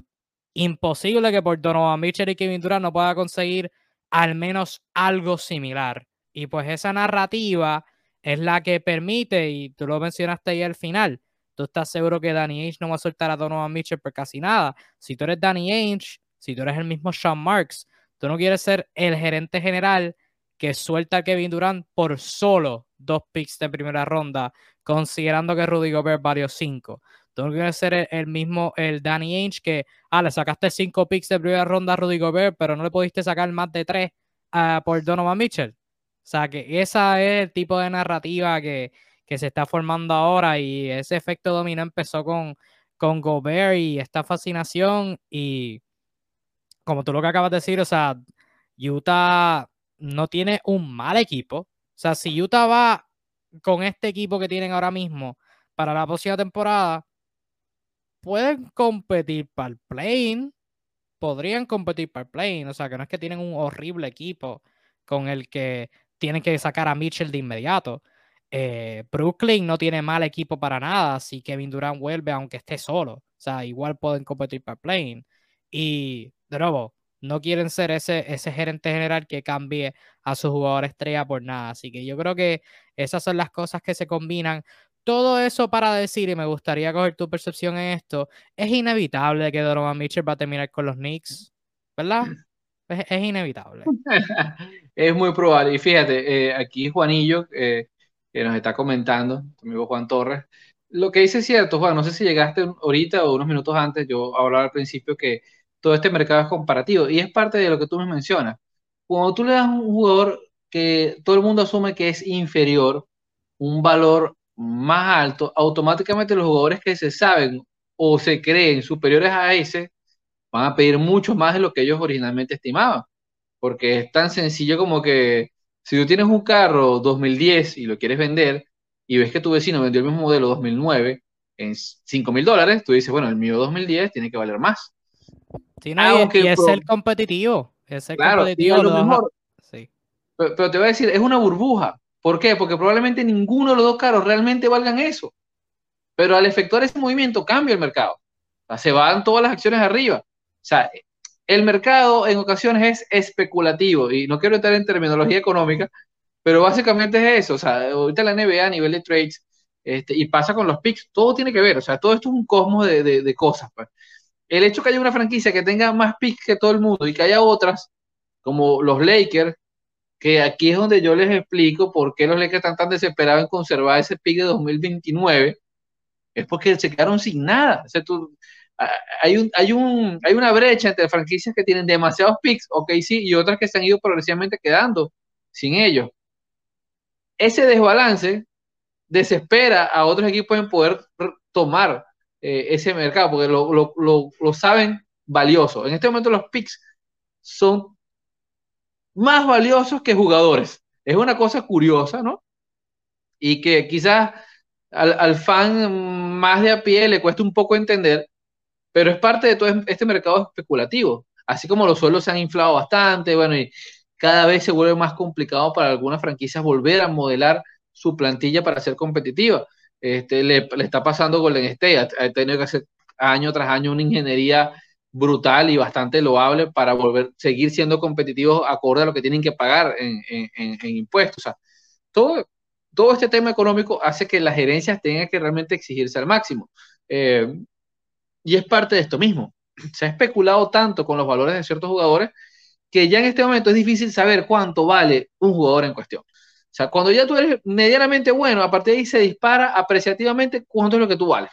Imposible que por Donovan Mitchell y Kevin Durant no pueda conseguir al menos algo similar. Y pues esa narrativa es la que permite, y tú lo mencionaste ahí al final, tú estás seguro que Danny Ainge no va a soltar a Donovan Mitchell por casi nada. Si tú eres Danny Ainge, si tú eres el mismo Sean Marks, tú no quieres ser el gerente general que suelta a Kevin Durant por solo dos picks de primera ronda, considerando que Rudy Gobert varios cinco. Tú no quieres ser el, mismo, el Danny Ainge, que, ah, le sacaste cinco picks de primera ronda a Rudy Gobert, pero no le pudiste sacar más de tres ah, por Donovan Mitchell. O sea, que esa es el tipo de narrativa que, que se está formando ahora y ese efecto dominó empezó con, con Gobert y esta fascinación y como tú lo que acabas de decir, o sea, Utah no tiene un mal equipo. O sea, si Utah va con este equipo que tienen ahora mismo para la próxima temporada, pueden competir para el play podrían competir para el play o sea, que no es que tienen un horrible equipo con el que tienen que sacar a Mitchell de inmediato. Eh, Brooklyn no tiene mal equipo para nada, si Kevin Durant vuelve aunque esté solo. O sea, igual pueden competir para el play Y de nuevo, no quieren ser ese, ese gerente general que cambie a su jugador estrella por nada. Así que yo creo que esas son las cosas que se combinan. Todo eso para decir, y me gustaría coger tu percepción en esto, es inevitable que Donovan Mitchell va a terminar con los Knicks, ¿verdad? Es, inevitable. es muy probable. Y fíjate, eh, aquí Juanillo, eh, que nos está comentando, tu amigo Juan Torres, lo que dice es cierto, Juan, no sé si llegaste ahorita o unos minutos antes, yo hablaba al principio que todo este mercado es comparativo y es parte de lo que tú me mencionas. Cuando tú le das a un jugador que todo el mundo asume que es inferior, un valor más alto, automáticamente los jugadores que se saben o se creen superiores a ese van a pedir mucho más de lo que ellos originalmente estimaban. Porque es tan sencillo como que si tú tienes un carro 2010 y lo quieres vender y ves que tu vecino vendió el mismo modelo 2009 en 5 mil dólares, tú dices, bueno, el mío 2010 tiene que valer más. Sí, y, es el competitivo. Es el competitivo. lo mejor. Pero, te voy a decir, es una burbuja. ¿Por qué? Porque probablemente ninguno de los dos carros realmente valgan eso. Pero al efectuar ese movimiento cambia el mercado. O sea, se van todas las acciones arriba. O sea, el mercado en ocasiones es especulativo. Y no quiero entrar en terminología económica, pero básicamente es eso. O sea, ahorita la NBA a nivel de trades este, y pasa con los picks, todo tiene que ver. O sea, todo esto es un cosmos de, de cosas. Pues el hecho que haya una franquicia que tenga más picks que todo el mundo y que haya otras, como los Lakers, que aquí es donde yo les explico por qué los Lakers están tan desesperados en conservar ese pick de 2029, es porque se quedaron sin nada. Hay, un, hay, un, hay una brecha entre franquicias que tienen demasiados picks, ok, sí, y otras que se han ido progresivamente quedando sin ellos. Ese desbalance desespera a otros equipos en poder tomar eh, ese mercado, porque lo, lo, lo, saben valioso. En este momento los picks son más valiosos que jugadores. Es una cosa curiosa, ¿no? Y que quizás al, al, fan más de a pie le cuesta un poco entender, pero es parte de todo este mercado especulativo. Así como los suelos se han inflado bastante, bueno, y cada vez se vuelve más complicado para algunas franquicias volver a modelar su plantilla para ser competitiva este, le, está pasando Golden State. Ha, tenido que hacer año tras año una ingeniería brutal y bastante loable para volver, seguir siendo competitivos acorde a lo que tienen que pagar en, impuestos. O sea, todo, todo este tema económico hace que las gerencias tengan que realmente exigirse al máximo. Eh, y es parte de esto mismo. Se ha especulado tanto con los valores de ciertos jugadores que ya en este momento es difícil saber cuánto vale un jugador en cuestión. O sea, cuando ya tú eres medianamente bueno, a partir de ahí se dispara apreciativamente cuánto es lo que tú vales.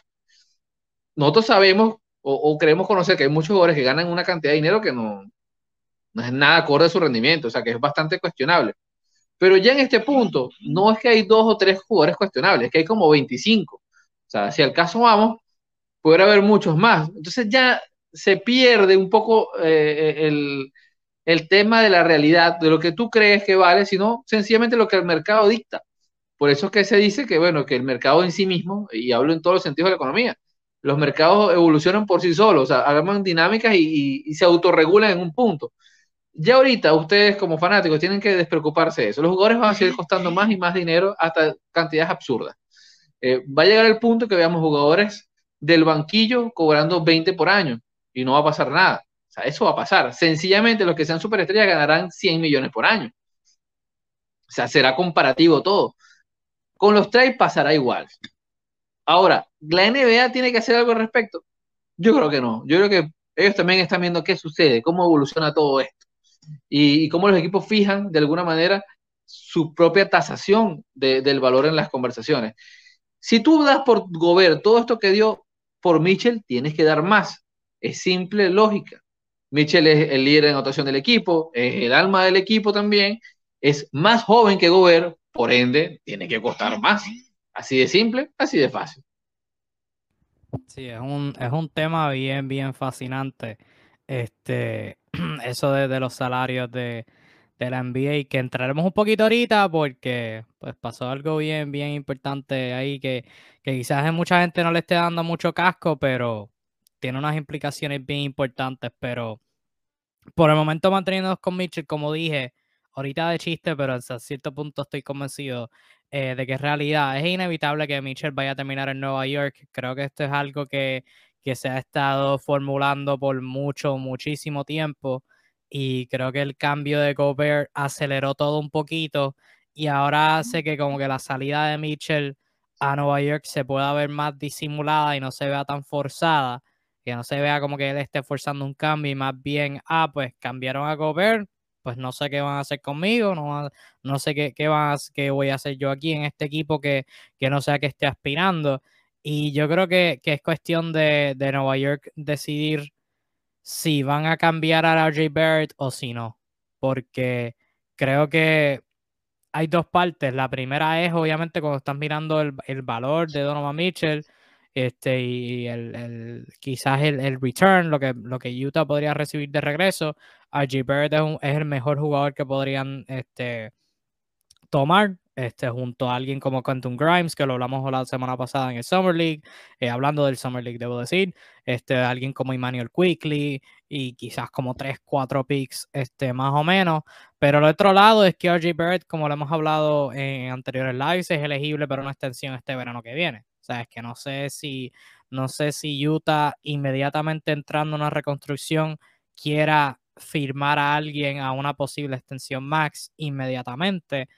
Nosotros sabemos o, creemos conocer que hay muchos jugadores que ganan una cantidad de dinero que no, no es nada acorde a su rendimiento, o sea, que es bastante cuestionable. Pero ya en este punto, no es que hay dos o tres jugadores cuestionables, es que hay como 25. O sea, si al caso vamos, puede haber muchos más. Entonces ya se pierde un poco eh, el, el tema de la realidad, de lo que tú crees que vale, sino sencillamente lo que el mercado dicta. Por eso es que se dice que, bueno, que el mercado en sí mismo, y hablo en todos los sentidos de la economía, los mercados evolucionan por sí solos, o sea, arman dinámicas y, se autorregulan en un punto. Ya ahorita ustedes como fanáticos tienen que despreocuparse de eso. Los jugadores van a seguir costando más y más dinero hasta cantidades absurdas. Eh, va a llegar el punto que veamos jugadores del banquillo cobrando 20 por año y no va a pasar nada eso va a pasar. Sencillamente los que sean superestrellas ganarán 100 millones por año. O sea, será comparativo todo. Con los trades pasará igual. Ahora, ¿la NBA tiene que hacer algo al respecto? Yo creo que no. Yo creo que ellos también están viendo qué sucede, cómo evoluciona todo esto. Y, cómo los equipos fijan, de alguna manera, su propia tasación del valor en las conversaciones. Si tú das por Gobert todo esto que dio por Mitchell, tienes que dar más. Es simple lógica. Mitchell es el líder en anotación del equipo, es el alma del equipo también, es más joven que Gobert, por ende, tiene que costar más. Así de simple, así de fácil. Sí, es un, es un tema bien, bien fascinante. Este, eso de, los salarios de, de, la NBA, que entraremos un poquito ahorita porque pues pasó algo bien, bien importante ahí que, que quizás mucha gente no le esté dando mucho casco, pero tiene unas implicaciones bien importantes. Pero por el momento manteniéndonos con Mitchell, como dije, ahorita de chiste, pero hasta cierto punto estoy convencido eh, de que es realidad. Es inevitable que Mitchell vaya a terminar en Nueva York. Creo que esto es algo que, que se ha estado formulando por mucho, muchísimo tiempo. Y creo que el cambio de Gobert aceleró todo un poquito. Y ahora hace que como que la salida de Mitchell a Nueva York se pueda ver más disimulada y no se vea tan forzada. Que no se vea como que él esté forzando un cambio y más bien, ah, pues cambiaron a Gobert, pues no sé qué van a hacer conmigo, no, no sé qué, qué, van qué voy a hacer yo aquí en este equipo que, que no sea que esté aspirando. Y yo creo que, que es cuestión de, de, Nueva York decidir si van a cambiar a RJ Barrett o si no. Porque creo que hay dos partes. La primera es, obviamente, cuando están mirando el, el valor de Donovan Mitchell este, y el, el quizás el, el, return, lo que, lo que Utah podría recibir de regreso. RG Barrett es, es, el mejor jugador que podrían este, tomar este, junto a alguien como Quentin Grimes, que lo hablamos la semana pasada en el Summer League, eh, hablando del Summer League, debo decir, este, alguien como Emmanuel Quickly y quizás como 3, 4 picks este, más o menos. Pero el otro lado es que RG Barrett, como lo hemos hablado en anteriores lives, es elegible para una extensión este verano que viene. O sea, es que no sé si, no sé si Utah inmediatamente entrando en una reconstrucción quiera firmar a alguien a una posible extensión max inmediatamente.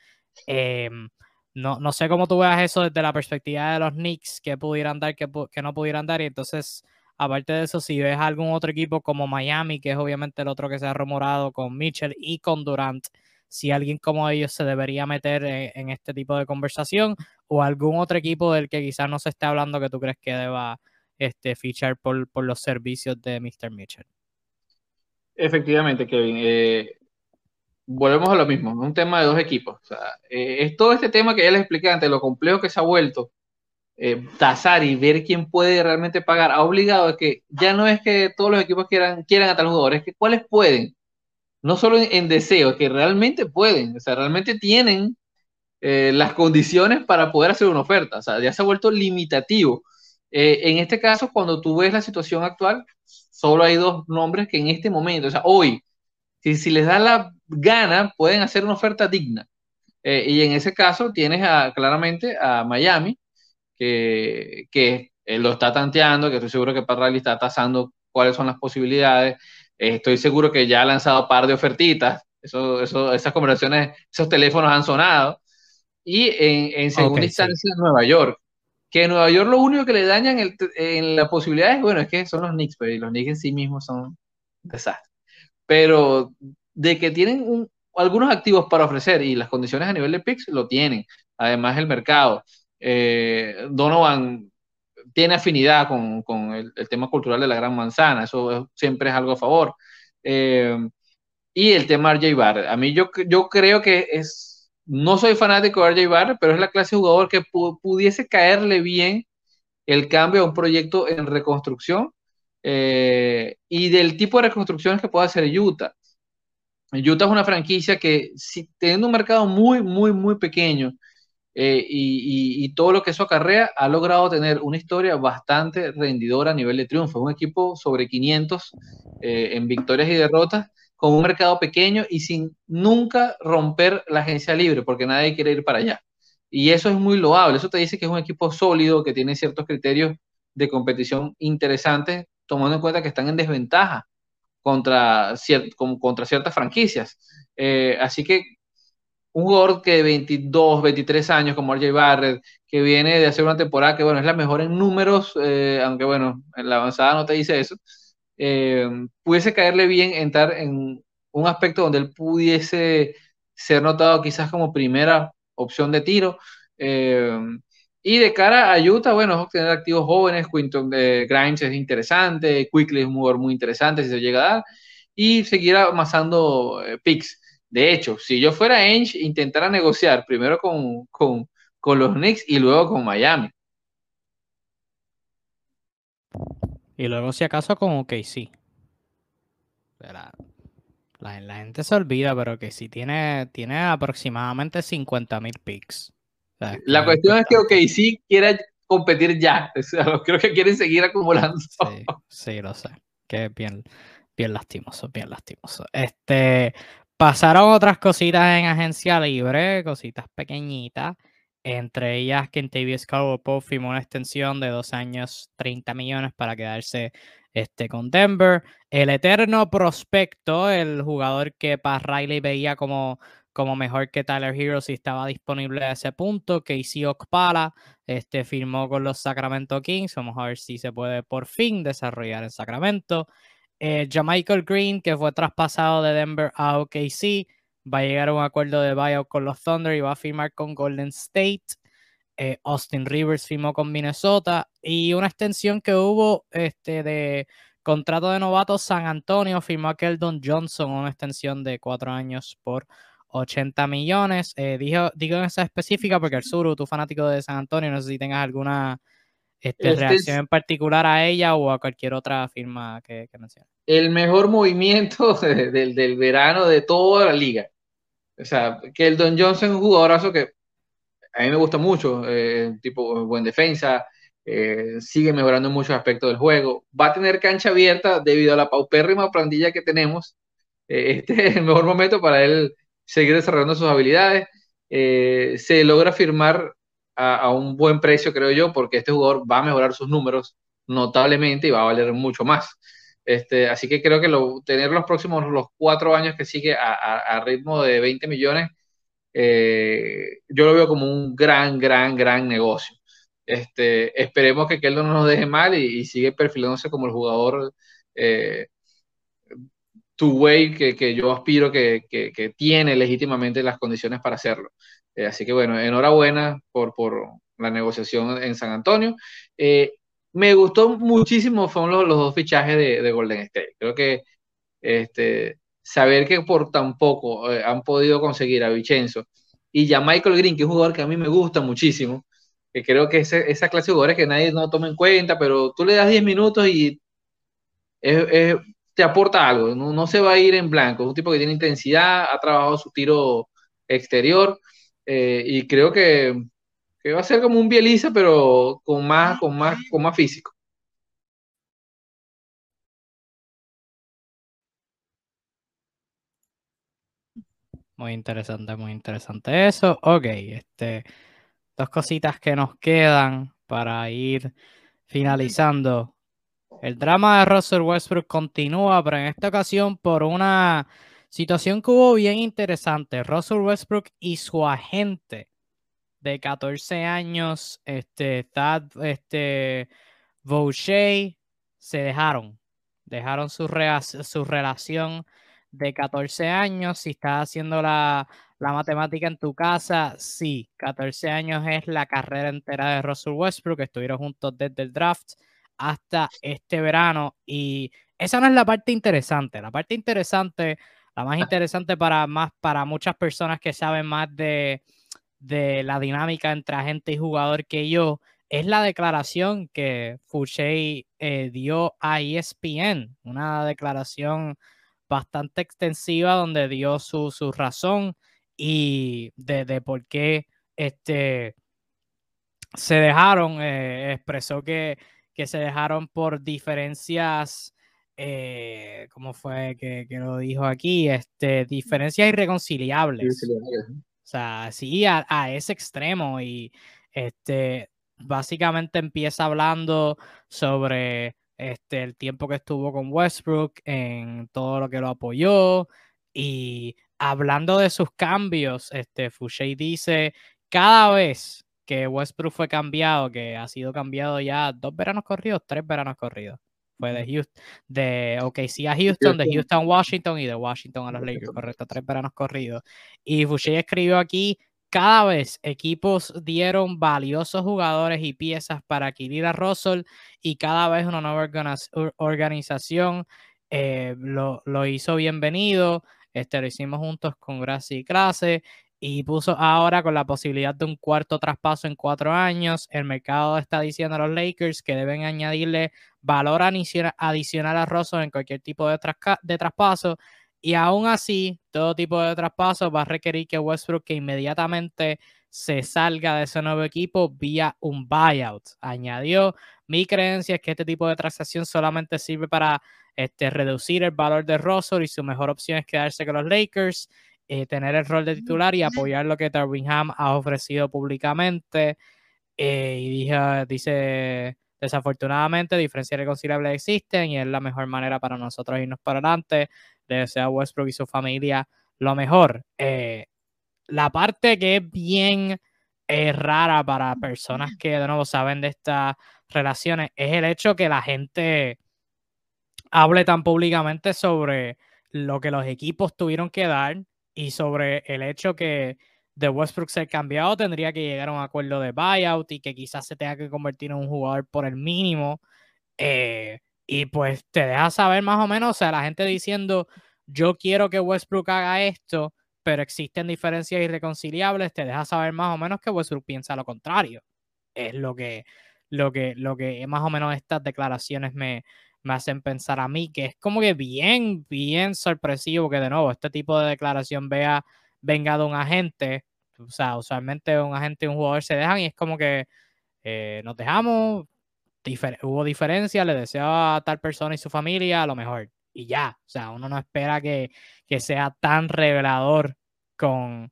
Em, no, no, sé cómo tú veas eso desde la perspectiva de los Knicks, que pudieran dar, que, no pudieran dar. Y entonces, aparte de eso, si ves algún otro equipo como Miami, que es obviamente el otro que se ha rumorado con Mitchell y con Durant, si alguien como ellos se debería meter en, este tipo de conversación, o algún otro equipo del que quizás no se esté hablando que tú crees que deba este, fichar por, por los servicios de Mr. Mitchell. Efectivamente, Kevin. Eh, volvemos a lo mismo, un tema de dos equipos. Eh, es todo este tema que ya les expliqué antes, lo complejo que se ha vuelto. Eh, tasar y ver quién puede realmente pagar, ha obligado a que ya no es que todos los equipos quieran, quieran a tal jugador, es que cuáles pueden. No solo en, deseo, que realmente pueden, o sea, realmente tienen las condiciones para poder hacer una oferta. O sea, ya se ha vuelto limitativo. en este caso, cuando tú ves la situación actual, solo hay dos nombres que en este momento, o sea, hoy, si, si les da la gana, pueden hacer una oferta digna. Eh, y en ese caso tienes a, claramente a Miami, que, que lo está tanteando, que estoy seguro que Parrali está tasando cuáles son las posibilidades. Eh, estoy seguro que ya ha lanzado un par de ofertitas. Eso, eso, esas conversaciones, esos teléfonos han sonado. Y en, en segunda instancia, Nueva York que en Nueva York lo único que le dañan en la posibilidad es, bueno, es que son los Knicks, pero los Knicks en sí mismos son desastres. Pero de que tienen algunos activos para ofrecer y las condiciones a nivel de picks lo tienen. Además, el mercado. Eh, Donovan tiene afinidad con, con el, tema cultural de la Gran Manzana, eso siempre es algo a favor. Eh, y el tema RJ Barrett. A mí yo, yo creo que es no soy fanático de RJ Barrett, pero es la clase de jugador que pudiese caerle bien el cambio a un proyecto en reconstrucción eh, y del tipo de reconstrucciones que puede hacer Utah. Utah es una franquicia que, si, teniendo un mercado muy, muy, muy pequeño eh, y, todo lo que eso acarrea, ha logrado tener una historia bastante rendidora a nivel de triunfo. Un equipo sobre 500 eh, en victorias y derrotas con un mercado pequeño y sin nunca romper la agencia libre, porque nadie quiere ir para allá. Y eso es muy loable, eso te dice que es un equipo sólido, que tiene ciertos criterios de competición interesantes, tomando en cuenta que están en desventaja contra, contra ciertas franquicias. Eh, así que un jugador que de 22, 23 años como RJ Barrett, que viene de hacer una temporada que, bueno, es la mejor en números, eh, aunque, bueno, en la avanzada no te dice eso, eh, pudiese caerle bien entrar en un aspecto donde él pudiese ser notado quizás como primera opción de tiro. Eh, y de cara a Utah, bueno, tener activos jóvenes, Quinton de Grimes es interesante, Quickly es un jugador muy interesante si se llega a dar. y seguir amasando eh, picks. De hecho, si yo fuera Ainge, intentara negociar primero con, con, con los Knicks y luego con Miami. Y luego, si acaso, con OKC. La, la, gente se olvida, pero que tiene, tiene aproximadamente 50 mil la cuestión es que OKC quiera competir ya. creo que quieren seguir acumulando. Sí, sí, lo sé. Que bien, bien lastimoso, bien lastimoso. Este, pasaron otras cositas en agencia libre, cositas pequeñitas. Entre ellas, Kentavious Caldwell firmó una extensión de dos años, 30 millones para quedarse este, con Denver. El eterno prospecto, el jugador que para Riley veía como, como mejor que Tyler Hero si estaba disponible a ese punto, Casey Okpala, este, firmó con los Sacramento Kings. Vamos a ver si se puede por fin desarrollar en Sacramento. Eh, Jamichael Green, que fue traspasado de Denver a OKC, va a llegar a un acuerdo de buyout con los Thunder y va a firmar con Golden State. Eh, Austin Rivers firmó con Minnesota y una extensión que hubo este, de contrato de novato San Antonio firmó a Keldon Johnson una extensión de cuatro años por 80 millones. Eh, digo, digo en esa específica porque el sur, tu fanático de San Antonio, no sé si tengas alguna este, este reacción en particular a ella o a cualquier otra firma que, que El mejor movimiento del, del verano de toda la liga. O sea, que el Don Johnson es un jugadorazo que a mí me gusta mucho, eh, tipo buen defensa, eh, sigue mejorando en muchos aspectos del juego. Va a tener cancha abierta debido a la paupérrima plantilla que tenemos. Eh, este es el mejor momento para él seguir desarrollando sus habilidades. Eh, se logra firmar a, un buen precio, creo yo, porque este jugador va a mejorar sus números notablemente y va a valer mucho más. Este, así que creo que lo, tener los próximos los cuatro años que sigue a, ritmo de 20 millones, eh, yo lo veo como un gran, gran, gran negocio. Este, esperemos que Keldon no nos deje mal y, y sigue perfilándose como el jugador eh, two-way que, que, yo aspiro que, que, que, tiene legítimamente las condiciones para hacerlo. Eh, así que bueno, enhorabuena por, por la negociación en San Antonio. Eh, me gustó muchísimo fueron los, los dos fichajes de, de, Golden State. Creo que este, saber que por tan poco eh, han podido conseguir a Vicenzo y ya Michael Green, que es un jugador que a mí me gusta muchísimo, que creo que es esa clase de jugadores que nadie no toma en cuenta, pero tú le das 10 minutos y es, es, te aporta algo, no, no, se va a ir en blanco, es un tipo que tiene intensidad, ha trabajado su tiro exterior eh, y creo que que va a ser como un Bieliza, pero con más, con más, con más físico. Muy interesante, muy interesante eso. Ok, este, dos cositas que nos quedan para ir finalizando. El drama de Russell Westbrook continúa, pero en esta ocasión por una situación que hubo bien interesante. Russell Westbrook y su agente de 14 años, este, Thad, este, Boucher, se dejaron. Dejaron su, su relación de 14 años. Si estás haciendo la, la, matemática en tu casa, sí, 14 años es la carrera entera de Russell Westbrook. Estuvieron juntos desde el draft hasta este verano. Y esa no es la parte interesante. La parte interesante, la más interesante para, más, para muchas personas que saben más de, de la dinámica entre agente y jugador que yo, es la declaración que Fouché eh, dio a ESPN, una declaración bastante extensiva donde dio su, su razón y de, de, por qué este, se dejaron, eh, expresó que, que, se dejaron por diferencias, eh, ¿cómo fue que, que, lo dijo aquí? Este, diferencias irreconciliables. O sea, sí, a, a, ese extremo y este, básicamente empieza hablando sobre este, el tiempo que estuvo con Westbrook, en todo lo que lo apoyó y hablando de sus cambios, este, Fouché dice, cada vez que Westbrook fue cambiado, que ha sido cambiado ya dos veranos corridos, tres veranos corridos, fue de Houston, de OKC a Houston, de Houston. A Washington y de Washington a los Lakers, correcto, tres veranos corridos. Y Fouché escribió aquí, cada vez equipos dieron valiosos jugadores y piezas para adquirir a Russell y cada vez una nueva organización eh, lo, lo, hizo bienvenido, este, lo hicimos juntos con Gracia y Clase y puso ahora con la posibilidad de un cuarto traspaso en cuatro años. El mercado está diciendo a los Lakers que deben añadirle valor adicional a Rosso en cualquier tipo de, traspaso. Y aún así, todo tipo de traspaso va a requerir que Westbrook inmediatamente se salga de ese nuevo equipo vía un buyout. Añadió, mi creencia es que este tipo de transacción solamente sirve para este, reducir el valor de Russell y su mejor opción es quedarse con los Lakers, eh, tener el rol de titular y apoyar lo que Ham ha ofrecido públicamente. Eh, y dije, dice, desafortunadamente, diferencias reconciliables existen y es la mejor manera para nosotros irnos para adelante. Le deseo a Westbrook y su familia lo mejor. Eh, la parte que es bien rara para personas que de nuevo saben de estas relaciones es el hecho que la gente hable tan públicamente sobre lo que los equipos tuvieron que dar y sobre el hecho que de Westbrook ser cambiado tendría que llegar a un acuerdo de buyout y que quizás se tenga que convertir en un jugador por el mínimo. Eh, y pues te deja saber más o menos, o sea, la gente diciendo, yo quiero que Westbrook haga esto, pero existen diferencias irreconciliables, te deja saber más o menos que Westbrook piensa lo contrario. Es lo que, lo que, lo que más o menos estas declaraciones me, me hacen pensar a mí, que es como que bien, bien sorpresivo que de nuevo este tipo de declaración vea, venga de un agente. O sea, usualmente un agente y un jugador se dejan y es como que eh, nos dejamos, hubo diferencia, le deseo a tal persona y su familia lo mejor. Y ya, o sea, uno no espera que, que sea tan revelador con,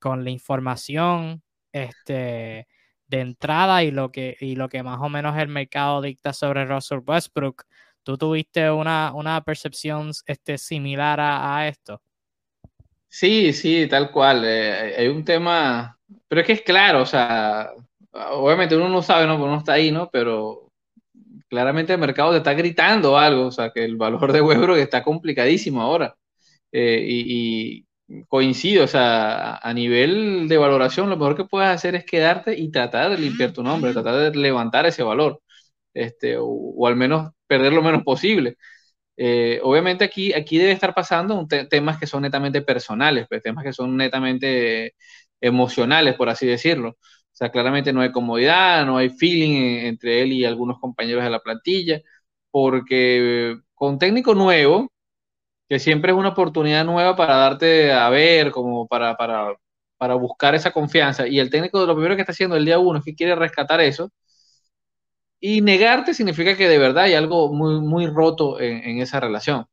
con la información. Este, de entrada y lo que, y lo que más o menos el mercado dicta sobre Russell Westbrook. ¿Tú tuviste una, una percepción este, similar a, esto? Sí, sí, tal cual. Eh, hay un tema, pero es que es claro, o sea, obviamente uno no sabe, ¿no? Porque uno está ahí, ¿no? Pero claramente el mercado te está gritando algo, o sea, que el valor de Westbrook está complicadísimo ahora. Eh, y, coincido, o sea, a nivel de valoración, lo mejor que puedes hacer es quedarte y tratar de limpiar tu nombre, tratar de levantar ese valor, este, o, al menos perder lo menos posible. Eh, obviamente aquí, aquí debe estar pasando temas que son netamente personales, pues, temas que son netamente emocionales, por así decirlo. O sea, claramente no hay comodidad, no hay feeling entre él y algunos compañeros de la plantilla, porque con técnico nuevo, que siempre es una oportunidad nueva para darte a ver, como para, para, para buscar esa confianza. Y el técnico lo primero que está haciendo el día uno es que quiere rescatar eso. Y negarte significa que de verdad hay algo muy, muy roto en, esa relación.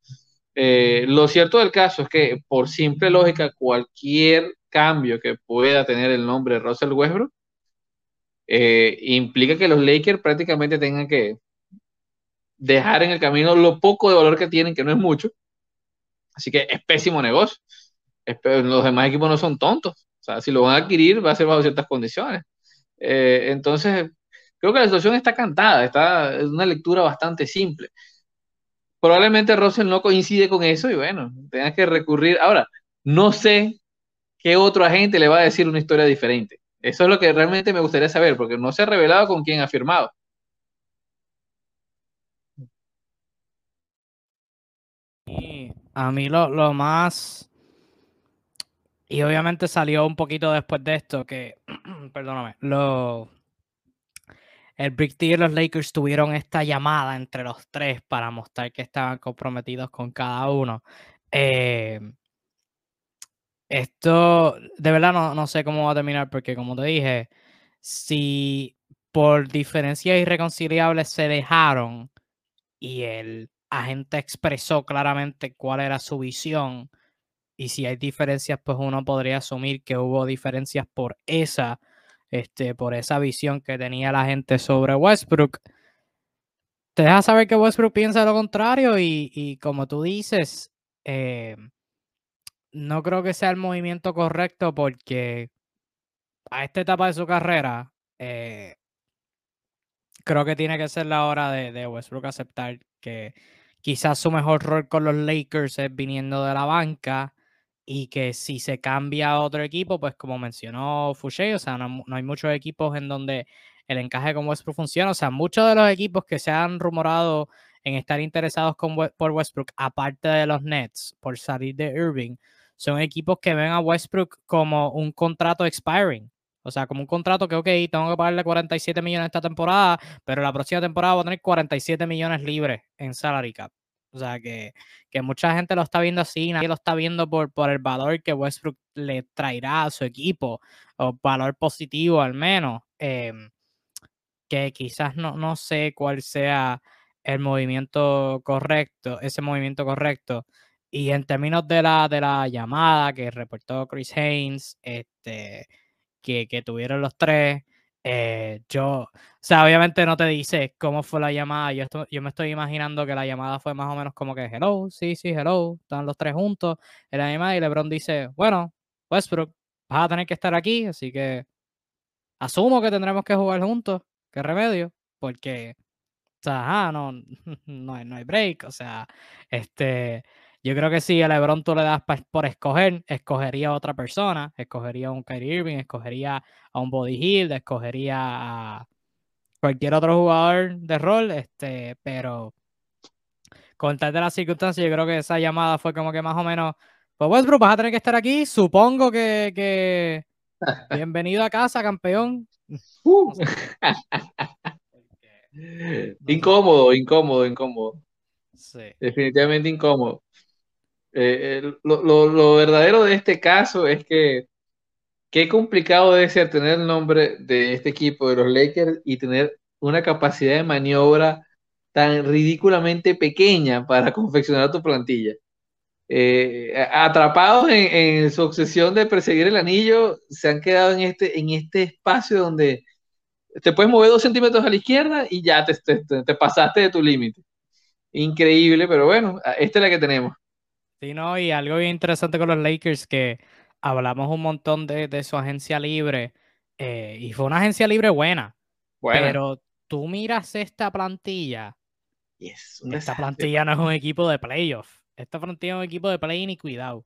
Eh, lo cierto del caso es que, por simple lógica, cualquier cambio que pueda tener el nombre de Russell Westbrook eh, implica que los Lakers prácticamente tengan que dejar en el camino lo poco de valor que tienen, que no es mucho, Así que es pésimo negocio. Los demás equipos no son tontos. O sea, si lo van a adquirir, va a ser bajo ciertas condiciones. Eh, entonces, creo que la situación está cantada. Está, es una lectura bastante simple. Probablemente Russell no coincide con eso y bueno, tengas que recurrir. Ahora, no sé qué otro agente le va a decir una historia diferente. Eso es lo que realmente me gustaría saber, porque no se ha revelado con quién ha firmado. A mí lo, lo más... Y obviamente salió un poquito después de esto que, perdóname, lo, el Brick T y los Lakers tuvieron esta llamada entre los tres para mostrar que estaban comprometidos con cada uno. Eh, esto, de verdad, no, no, sé cómo va a terminar porque, como te dije, si por diferencias irreconciliables se dejaron y el agente expresó claramente cuál era su visión y si hay diferencias, pues uno podría asumir que hubo diferencias por esa, este, por esa visión que tenía la gente sobre Westbrook. Te deja saber que Westbrook piensa lo contrario y, como tú dices, eh, no creo que sea el movimiento correcto porque a esta etapa de su carrera, eh, creo que tiene que ser la hora de, de Westbrook aceptar que quizás su mejor rol con los Lakers es viniendo de la banca y que si se cambia a otro equipo, pues como mencionó Fouché, o sea, no, hay muchos equipos en donde el encaje con Westbrook funciona, o sea, muchos de los equipos que se han rumorado en estar interesados con, por Westbrook, aparte de los Nets, por salir de Irving, son equipos que ven a Westbrook como un contrato expiring. O sea, como un contrato que, ok, tengo que pagarle 47 millones esta temporada, pero la próxima temporada voy a tener 47 millones libres en salary cap. O sea, que, que mucha gente lo está viendo así, nadie lo está viendo por, por el valor que Westbrook le traerá a su equipo, o valor positivo al menos. Em, que quizás no, no sé cuál sea el movimiento correcto, ese movimiento correcto. Y en términos de la, de la llamada que reportó Chris Haynes, este, que, que tuvieron los tres, eh, yo, o sea, obviamente no te dice cómo fue la llamada. Yo, yo me estoy imaginando que la llamada fue más o menos como que, hello, sí, sí, hello, están los tres juntos en la llamada y LeBron dice, bueno, Westbrook, vas a tener que estar aquí, así que asumo que tendremos que jugar juntos. ¿Qué remedio? Porque, o sea, no, no, hay, no hay break, o sea, este, yo creo que si a LeBron tú le das por escoger, escogería a otra persona, escogería a un Kyrie Irving, escogería a un Body Hill, escogería a cualquier otro jugador de rol, este, pero con tal de las circunstancias, yo creo que esa llamada fue como que más o menos, pues Westbrook, vas a tener que estar aquí, supongo que, que... bienvenido a casa, campeón. Uh. incómodo, incómodo, incómodo. Sí. Definitivamente incómodo. Eh, lo, verdadero de este caso es que qué complicado debe ser tener el nombre de este equipo de los Lakers y tener una capacidad de maniobra tan ridículamente pequeña para confeccionar tu plantilla. Eh, atrapados en, su obsesión de perseguir el anillo, se han quedado en este, en este espacio donde te puedes mover dos centímetros a la izquierda y ya te, te pasaste de tu límite. Increíble, pero bueno, esta es la que tenemos. Sí, no, y algo bien interesante con los Lakers que hablamos un montón de, su agencia libre eh, y fue una agencia libre buena, pero tú miras esta plantilla. esta plantilla no es un equipo de playoff. Esta plantilla es un equipo de play y cuidado.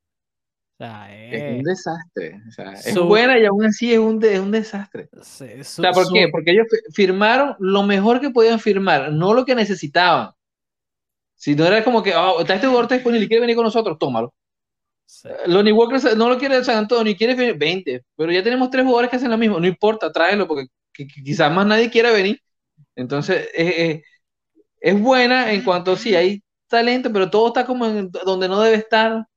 es... un desastre. es buena y aún así es un, es un desastre. o sea, ¿por qué? Porque ellos firmaron lo mejor que podían firmar, no lo que necesitaban. Si no era como que, oh, está este jugador disponible y quiere venir con nosotros, tómalo. Sí. Lonnie Walker no lo quiere San Antonio, quiere venir 20, pero ya tenemos tres jugadores que hacen lo mismo, no importa, tráelo porque quizás más nadie quiera venir. Entonces, es buena en cuanto sí, hay talento, pero todo está como en donde no debe estar.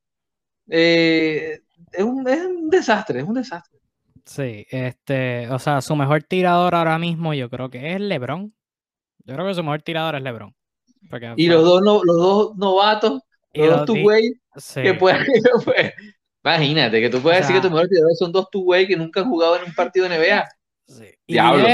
Eh, es, un, es un desastre, es un desastre. Sí, este, o sea, su mejor tirador ahora mismo yo creo que es LeBron. Yo creo que su mejor tirador es LeBron. Y los dos, los dos novatos, los, dos two-way, que pueden, Imagínate que tú puedes decir que tu mejor tirador son dos two-way que nunca han jugado en un partido de NBA. Sí. Diablo.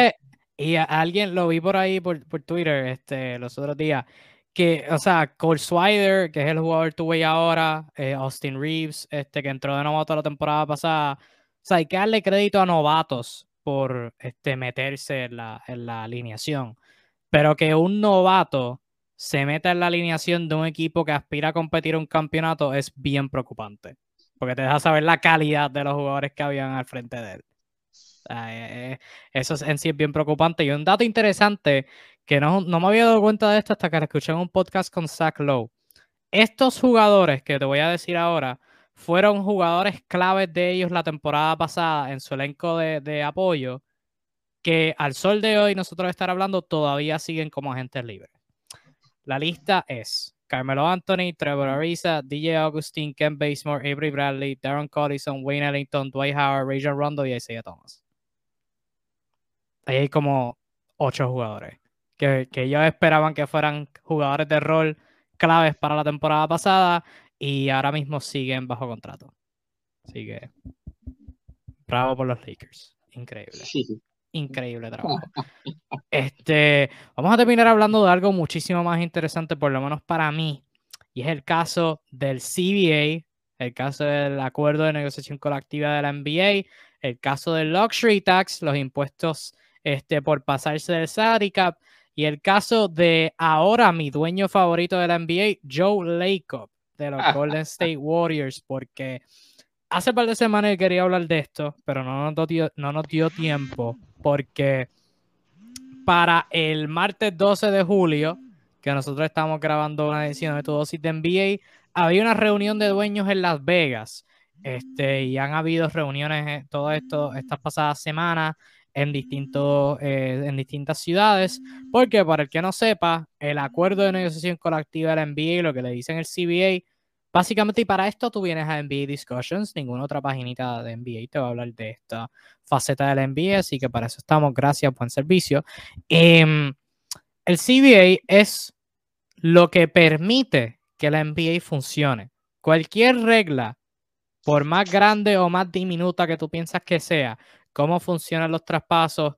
Y, alguien lo vi por ahí por, por, Twitter este, los otros días. Que, o sea, Cole Swider, que es el jugador two-way ahora, eh, Austin Reeves, este, que entró de novato la temporada pasada. O sea, hay que darle crédito a novatos por este, meterse en la, en la alineación. Pero que un novato se meta en la alineación de un equipo que aspira a competir un campeonato es bien preocupante. Porque te deja saber la calidad de los jugadores que habían al frente de él. Eh, eh, eso en sí es bien preocupante. Y un dato interesante que no, no, me había dado cuenta de esto hasta que escuché en un podcast con Zach Lowe. Estos jugadores que te voy a decir ahora fueron jugadores claves de ellos la temporada pasada en su elenco de, de apoyo que al sol de hoy nosotros estar hablando todavía siguen como agentes libres. La lista es Carmelo Anthony, Trevor Ariza, DJ Augustine, Ken Basemore, Avery Bradley, Darren Collison, Wayne Ellington, Dwight Howard, Rajon Rondo y Isaiah Thomas. Ahí hay como ocho jugadores que, que ellos esperaban que fueran jugadores de rol claves para la temporada pasada y ahora mismo siguen bajo contrato. Así que bravo por los Lakers. Increíble. Sí increíble trabajo. Este, vamos a terminar hablando de algo muchísimo más interesante, por lo menos para mí, y es el caso del CBA, el caso del acuerdo de negociación colectiva de la NBA, el caso del luxury tax, los impuestos este, por pasarse del salary cap, y el caso de ahora mi dueño favorito de la NBA, Joe Lacob, de los Golden State Warriors, porque hace par de semanas quería hablar de esto, pero no nos dio, no nos dio tiempo porque para el martes 12 de julio que nosotros estamos grabando una edición de Tu Dosis de NBA, había una reunión de dueños en Las Vegas. Este, y han habido reuniones eh, todo esto, estas pasadas semanas en, eh, en distintas ciudades, porque para el que no sepa, el acuerdo de negociación colectiva de la NBA, lo que le dicen el CBA, básicamente, y para esto tú vienes a NBA Discussions, ninguna otra paginita de NBA te va a hablar de esta faceta de la NBA, así que para eso estamos, gracias, buen servicio. Em, el CBA es lo que permite que la NBA funcione. Cualquier regla, por más grande o más diminuta que tú piensas que sea, cómo funcionan los traspasos,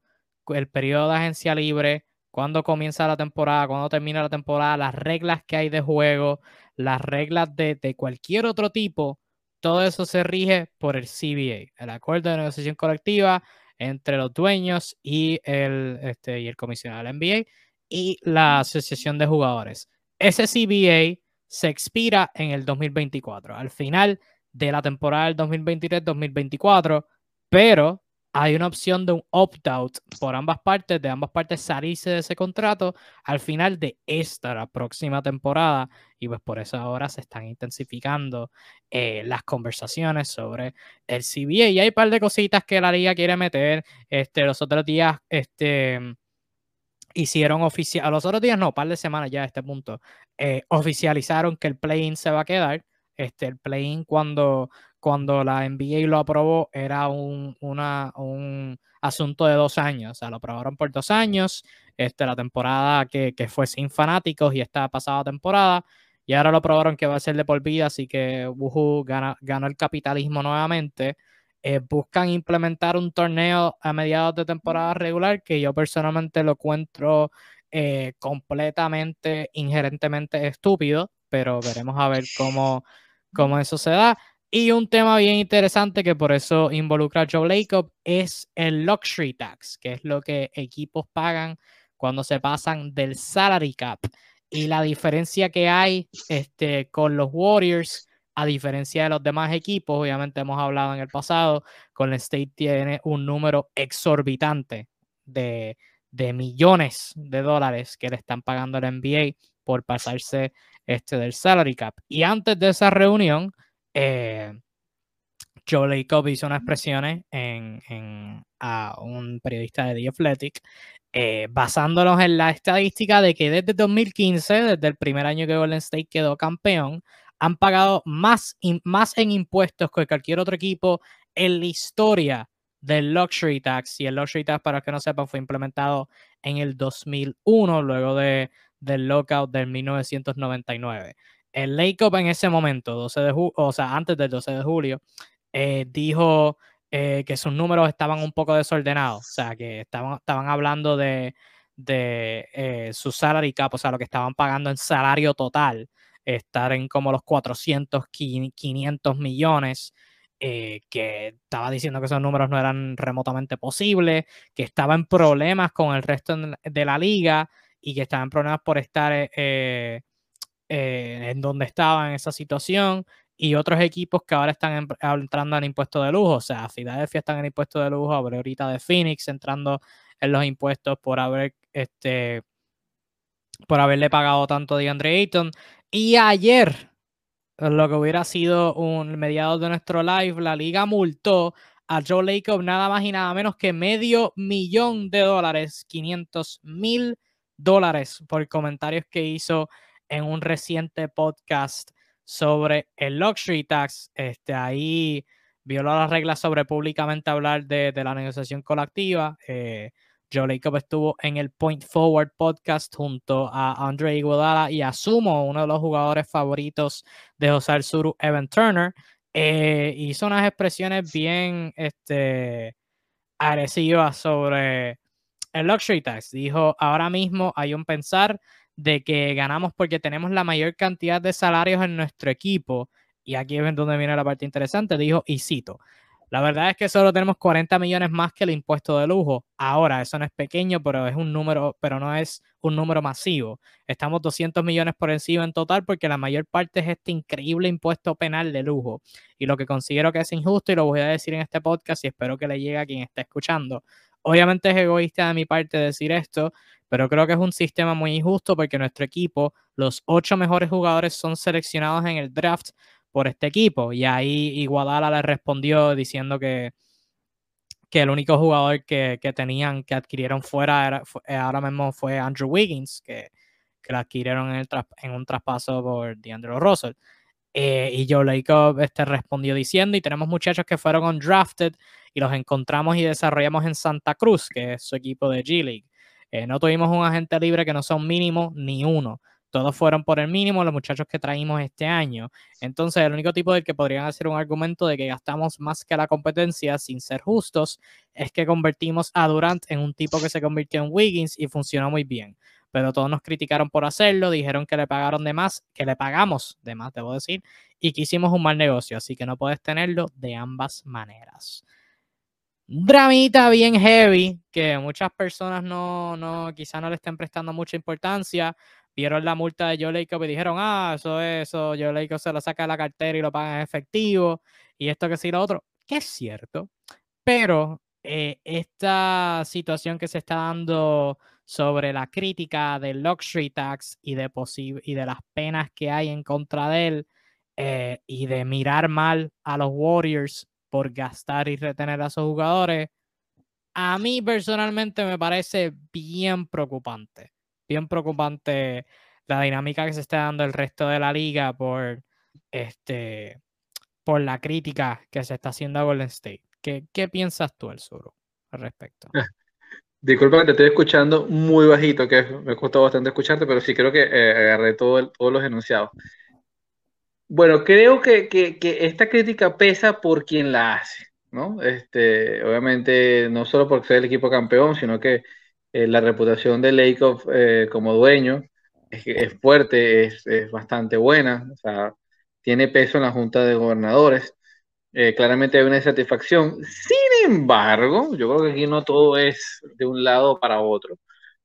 el periodo de agencia libre, cuándo comienza la temporada, cuándo termina la temporada, las reglas que hay de juego, las reglas de, cualquier otro tipo, todo eso se rige por el CBA, el acuerdo de negociación colectiva entre los dueños y el, este, y el comisionado del NBA y la asociación de jugadores. Ese CBA se expira en el 2024, al final de la temporada del 2023-2024, pero hay una opción de un opt-out por ambas partes, de ambas partes salirse de ese contrato al final de esta, la próxima temporada. Y pues por eso ahora se están intensificando eh, las conversaciones sobre el CBA. Y hay un par de cositas que la liga quiere meter. Este, los otros días, este, hicieron oficial, a los otros días no, par de semanas ya a este punto, eh, oficializaron que el play-in se va a quedar. Este, el play-in cuando cuando la NBA lo aprobó era un, un asunto de dos años, o sea, lo aprobaron por dos años, este, la temporada que, fue sin fanáticos y esta pasada temporada, y ahora lo aprobaron que va a ser de por vida, así que Wuhu ganó el capitalismo nuevamente. Eh, buscan implementar un torneo a mediados de temporada regular que yo personalmente lo encuentro eh, completamente, inherentemente estúpido, pero veremos a ver cómo, cómo eso se da. Y un tema bien interesante que por eso involucra a Joe Lacob es el luxury tax, que es lo que equipos pagan cuando se pasan del salary cap. Y la diferencia que hay este, con los Warriors, a diferencia de los demás equipos, obviamente hemos hablado en el pasado, con el State tiene un número exorbitante de, de millones de dólares que le están pagando al NBA por pasarse este, del salary cap. Y antes de esa reunión, eh, Joe Lacob hizo unas expresiones en, a un periodista de The Athletic, eh, basándonos en la estadística de que desde 2015, desde el primer año que Golden State quedó campeón, han pagado más, más en impuestos que cualquier otro equipo en la historia del Luxury Tax. Y el Luxury Tax, para que no sepan, fue implementado en el 2001, luego de, del lockout del 1999 el Lacob en ese momento, 12 de o sea, antes del 12 de julio, eh, dijo eh, que sus números estaban un poco desordenados, o sea, que estaban, estaban hablando de, de eh, su salary cap, o sea, lo que estaban pagando en salario total, estar en como los 400, 500 millones, que estaba diciendo que esos números no eran remotamente posibles, que estaba en problemas con el resto de la liga y que estaba en problemas por estar eh, en donde estaba en esa situación y otros equipos que ahora están entrando en impuestos de lujo. O sea, Philadelphia están en impuestos de lujo, ahorita de Phoenix entrando en los impuestos por haber este por haberle pagado tanto a DeAndre Ayton. Y ayer, lo que hubiera sido un mediado de nuestro live, la liga multó a Joe Lacob nada más y nada menos que medio millón de dólares, 500 mil dólares por comentarios que hizo en un reciente podcast sobre el luxury tax. Este, ahí violó las reglas sobre públicamente hablar de, la negociación colectiva. Eh, Joe Lacob estuvo en el Point Forward podcast junto a Andre Iguodala y asumo uno de los jugadores favoritos de José Alzuru, Evan Turner. Eh, hizo unas expresiones bien este, agresivas sobre el luxury tax. Dijo, ahora mismo hay un pensar de que ganamos porque tenemos la mayor cantidad de salarios en nuestro equipo. Y aquí es donde viene la parte interesante, dijo, y cito, la verdad es que solo tenemos 40 millones más que el impuesto de lujo. Ahora, eso no es pequeño, pero es un número, pero no es un número masivo. Estamos 200 millones por encima en total porque la mayor parte es este increíble impuesto penal de lujo. Y lo que considero que es injusto, y lo voy a decir en este podcast y espero que le llegue a quien está escuchando. Obviamente es egoísta de mi parte decir esto, pero creo que es un sistema muy injusto porque nuestro equipo, los ocho mejores jugadores son seleccionados en el draft por este equipo. Y ahí Iguadala le respondió diciendo que, que el único jugador que, tenían, que adquirieron fuera era, eh, ahora mismo fue Andrew Wiggins, que, que lo adquirieron en, el en un traspaso por DeAndre Russell. Eh, y Joe Lacob este, respondió diciendo, y tenemos muchachos que fueron undrafted y los encontramos y desarrollamos en Santa Cruz, que es su equipo de G-League. Eh, no tuvimos un agente libre que no sea un mínimo ni uno. Todos fueron por el mínimo los muchachos que traímos este año. Entonces, el único tipo del que podrían hacer un argumento de que gastamos más que la competencia sin ser justos es que convertimos a Durant en un tipo que se convirtió en Wiggins y funcionó muy bien pero todos nos criticaron por hacerlo, dijeron que le pagaron de más, que le pagamos de más, debo decir, y que hicimos un mal negocio, así que no puedes tenerlo de ambas maneras. Dramita bien heavy, que muchas personas no, no, quizá no le estén prestando mucha importancia. Vieron la multa de Joe Lacob y dijeron, ah, eso es eso, Joe Lacob se lo saca de la cartera y lo paga en efectivo, y esto que sí, lo otro, que es cierto. Pero eh, esta situación que se está dando sobre la crítica del luxury tax y de, y de las penas que hay en contra de él eh, y de mirar mal a los Warriors por gastar y retener a sus jugadores, a mí personalmente me parece bien preocupante. Bien preocupante la dinámica que se está dando el resto de la liga por, este, por la crítica que se está haciendo a Golden State. ¿Qué, qué piensas tú, El Suro, al respecto? Disculpa que te estoy escuchando muy bajito, que me costado bastante escucharte, pero sí creo que eh, agarré todo todos los enunciados. Bueno, creo que, esta crítica pesa por quien la hace, ¿no? Este, obviamente, no solo porque sea el equipo campeón, sino que eh, la reputación de Lakeoff eh, como dueño es, fuerte, es, es, bastante buena, o sea, tiene peso en la Junta de Gobernadores. Eh, claramente hay una insatisfacción. Sin embargo, yo creo que aquí no todo es de un lado para otro.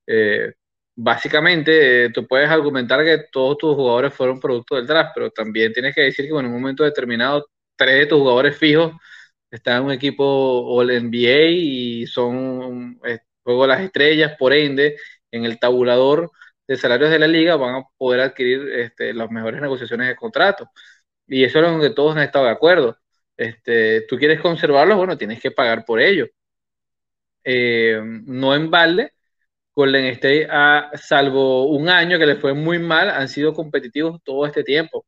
Eh, básicamente, eh, tú puedes argumentar que todos tus jugadores fueron producto del draft, pero también tienes que decir que en un momento determinado, tres de tus jugadores fijos están en un equipo o el NBA y son juego las estrellas, por ende, en el tabulador de salarios de la liga van a poder adquirir este, las mejores negociaciones de contrato. Y eso es donde todos han estado de acuerdo. Este, tú quieres conservarlos, bueno, tienes que pagar por ello. Eh, no en balde, Golden State, salvo un año que les fue muy mal, han sido competitivos todo este tiempo.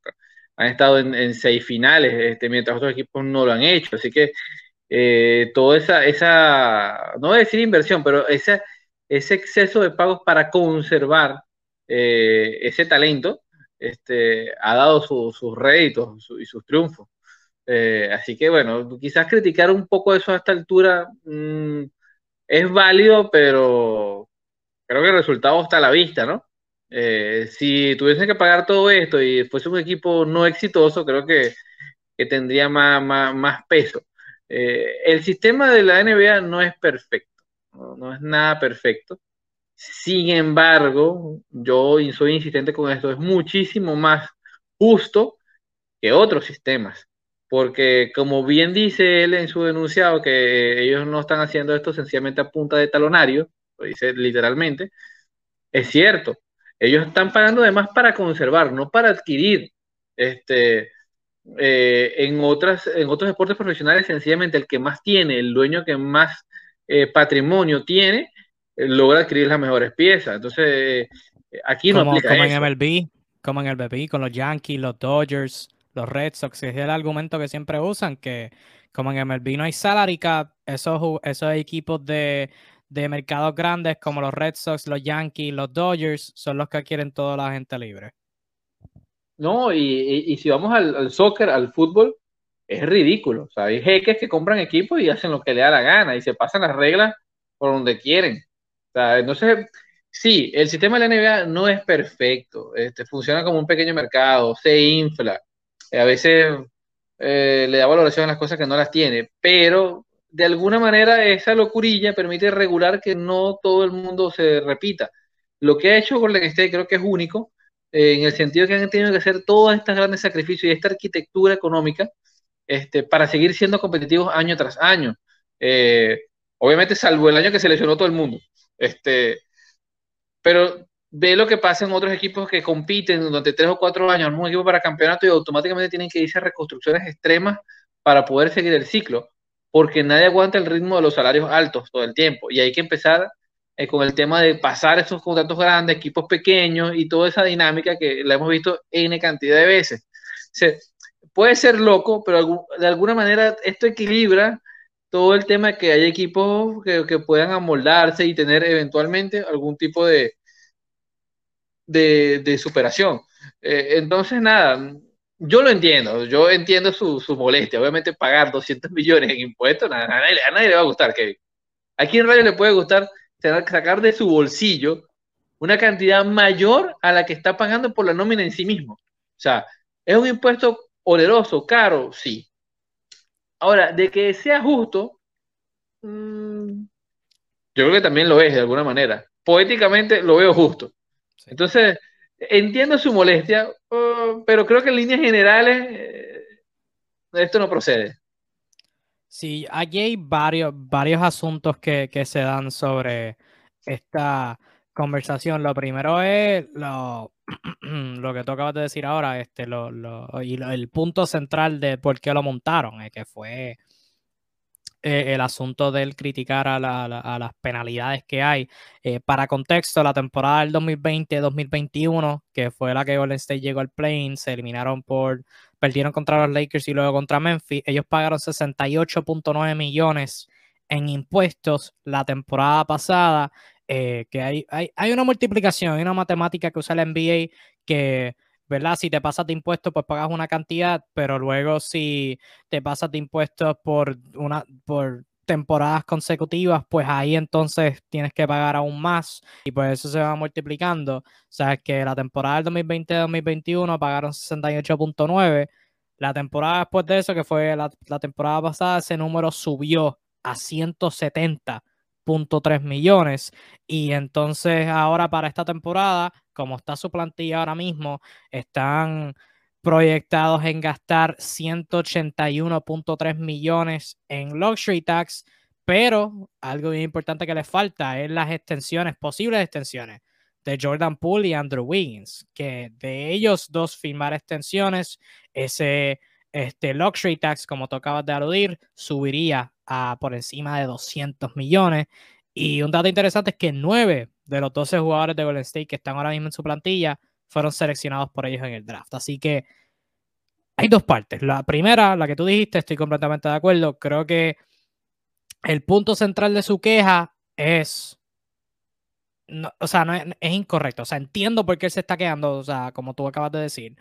Han estado en, seis finales, este, mientras otros equipos no lo han hecho. Así que eh, toda esa, esa, no voy a decir inversión, pero ese, ese exceso de pagos para conservar eh, ese talento este, ha dado sus réditos y sus triunfos. Eh, así que bueno, quizás criticar un poco eso a esta altura mm, es válido, pero creo que el resultado está a la vista, ¿no? Eh, si tuviesen que pagar todo esto y fuese un equipo no exitoso, creo que, tendría más, más, peso. Eh, el sistema de la NBA no es perfecto, no, es nada perfecto. Sin embargo, yo soy insistente con esto, es muchísimo más justo que otros sistemas porque como bien dice él en su denunciado, que ellos no están haciendo esto sencillamente a punta de talonario, lo dice literalmente, es cierto, ellos están pagando además para conservar, no para adquirir. Este, eh, en, otras, en otros deportes profesionales, sencillamente el que más tiene, el dueño que más eh, patrimonio tiene, eh, logra adquirir las mejores piezas. Entonces, aquí no aplica como en MLB, como en el MLB, con los Yankees, los Dodgers, los Red Sox, es el argumento que siempre usan, que como en MLB no hay salary cap, esos, esos equipos de, de mercados grandes como los Red Sox, los Yankees, los Dodgers, son los que quieren toda la gente libre. No, y, si vamos al, soccer, al fútbol, es ridículo. O sea, hay jeques que compran equipos y hacen lo que le da la gana y se pasan las reglas por donde quieren. O sea, entonces, sí, el sistema de la NBA no es perfecto. Este, funciona como un pequeño mercado, se infla. Eh, a veces eh, le da valoración a las cosas que no las tiene, pero de alguna manera esa locurilla permite regular que no todo el mundo se repita. Lo que ha hecho Golden State creo que es único, eh, en el sentido que han tenido que hacer todos estos grandes sacrificios y esta arquitectura económica este, para seguir siendo competitivos año tras año. obviamente, salvo el año que se lesionó todo el mundo. Este, pero ve lo que pasa en otros equipos que compiten durante tres o cuatro años, un equipo para campeonato y automáticamente tienen que irse a reconstrucciones extremas para poder seguir el ciclo, porque nadie aguanta el ritmo de los salarios altos todo el tiempo y hay que empezar eh, con el tema de pasar esos contratos grandes, equipos pequeños y toda esa dinámica que la hemos visto N cantidad de veces. puede ser loco, pero de alguna manera esto equilibra todo el tema de que hay equipos que, que puedan amoldarse y tener eventualmente algún tipo de, de, superación. Eh, entonces, nada, yo lo entiendo, yo entiendo su, su, molestia. Obviamente, pagar 200 millones en impuestos, a, nadie, le va a gustar, Kevin. ¿A quién radio le puede gustar sacar de su bolsillo una cantidad mayor a la que está pagando por la nómina en sí mismo? O sea, ¿es un impuesto oneroso, caro? Sí. Ahora, de que sea justo, mmm, yo creo que también lo es de alguna manera. Poéticamente lo veo justo. Entonces, entiendo su molestia, oh, pero creo que en líneas generales eh, esto no procede. Sí, aquí hay varios, varios asuntos que, se dan sobre esta conversación. Lo primero es lo, lo que tú acabas de decir ahora, este, lo, y el punto central de por qué lo montaron, eh, que fue eh, el asunto del criticar a, las penalidades que hay. Eh, para contexto, la temporada del 2020-2021, que fue la que Golden State llegó al play se eliminaron por, perdieron contra los Lakers y luego contra Memphis. Ellos pagaron 68.9 millones en impuestos la temporada pasada. Eh, que hay, hay, hay una multiplicación, hay una matemática que usa la NBA que ¿verdad? Si te pasas de impuestos, pues pagas una cantidad, pero luego si te pasas de impuestos por una por temporadas consecutivas, pues ahí entonces tienes que pagar aún más y pues eso se va multiplicando. O sea, que la temporada del 2020-2021 pagaron 68.9. La temporada después de eso, que fue la, la temporada pasada, ese número subió a 170.3 millones. Y entonces ahora para esta temporada como está su plantilla ahora mismo, están proyectados en gastar 181.3 millones en luxury tax, pero algo bien importante que les falta es las extensiones, posibles extensiones de Jordan Poole y Andrew Wiggins, que de ellos dos firmar extensiones, ese este luxury tax, como tú acabas de aludir, subiría a por encima de 200 millones. Y un dato interesante es que nueve de los 12 jugadores de Golden State que están ahora mismo en su plantilla fueron seleccionados por ellos en el draft. Así que hay dos partes. La primera, la que tú dijiste, estoy completamente de acuerdo. Creo que el punto central de su queja es. o sea, no es, incorrecto. O sea, entiendo por qué él se está quejando. O sea, como tú acabas de decir,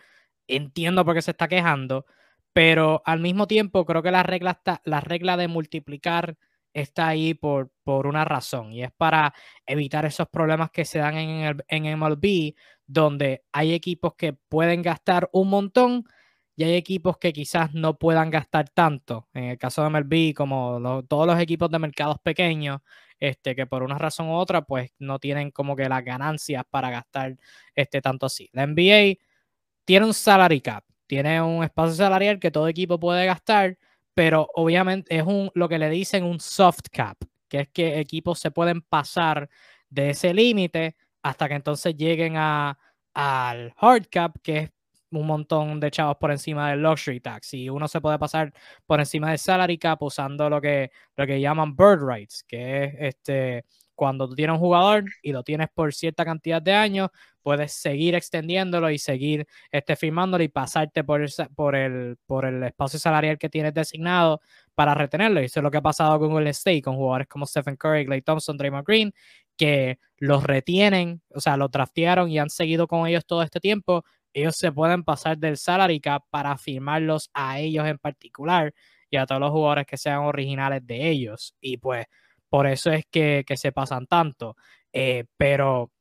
entiendo por qué se está quejando. Pero al mismo tiempo, creo que la regla, está, la regla de multiplicar está ahí por, por una razón y es para evitar esos problemas que se dan en, el, en MLB, donde hay equipos que pueden gastar un montón y hay equipos que quizás no puedan gastar tanto. En el caso de MLB, como todos los equipos de mercados pequeños, este, que por una razón u otra, pues no tienen como que las ganancias para gastar este, tanto así. La NBA tiene un salary cap, tiene un espacio salarial que todo equipo puede gastar pero obviamente es un, lo que le dicen un soft cap, que es que equipos se pueden pasar de ese límite hasta que entonces lleguen a, al hard cap, que es un montón de chavos por encima del luxury tax. Y uno se puede pasar por encima del salary cap usando lo que, lo que llaman bird rights, que es este, cuando tú tienes un jugador y lo tienes por cierta cantidad de años, puedes seguir extendiéndolo y seguir este, firmándolo y pasarte por el, por, el, por el espacio salarial que tienes designado para retenerlo. Y eso es lo que ha pasado con el State, con jugadores como Stephen Curry, Clay Thompson, Draymond Green, que los retienen, o sea, los draftearon y han seguido con ellos todo este tiempo. Ellos se pueden pasar del salary cap para firmarlos a ellos en particular y a todos los jugadores que sean originales de ellos. Y pues por eso es que, se pasan tanto. Eh, pero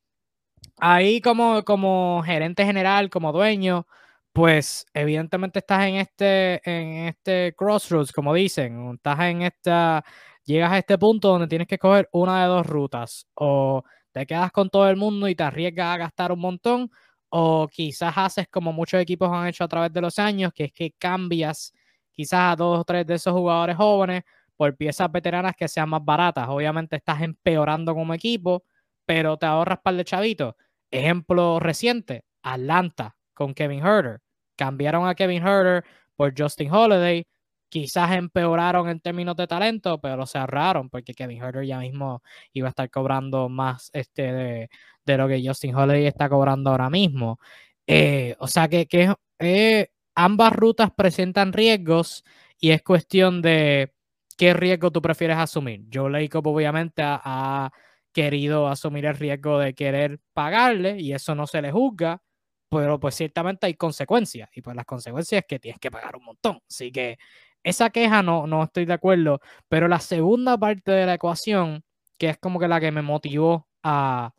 ahí como, como gerente general, como dueño, pues evidentemente estás en este, en este crossroads, como dicen, estás en esta, llegas a este punto donde tienes que coger una de dos rutas, o te quedas con todo el mundo y te arriesgas a gastar un montón, o quizás haces como muchos equipos han hecho a través de los años, que es que cambias quizás a dos o tres de esos jugadores jóvenes por piezas veteranas que sean más baratas. Obviamente estás empeorando como equipo, pero te ahorras par de chavitos. Ejemplo reciente, Atlanta con Kevin Herter. Cambiaron a Kevin Herter por Justin Holiday. Quizás empeoraron en términos de talento, pero se ahorraron porque Kevin Herter ya mismo iba a estar cobrando más este de, de lo que Justin Holiday está cobrando ahora mismo. Eh, o sea que, que eh, ambas rutas presentan riesgos y es cuestión de qué riesgo tú prefieres asumir. Joe Lacob obviamente ha, querido asumir el riesgo de querer pagarle y eso no se le juzga, pero pues ciertamente hay consecuencias y pues las consecuencias es que tienes que pagar un montón. Así que esa queja no, no estoy de acuerdo, pero la segunda parte de la ecuación, que es como que la que me motivó a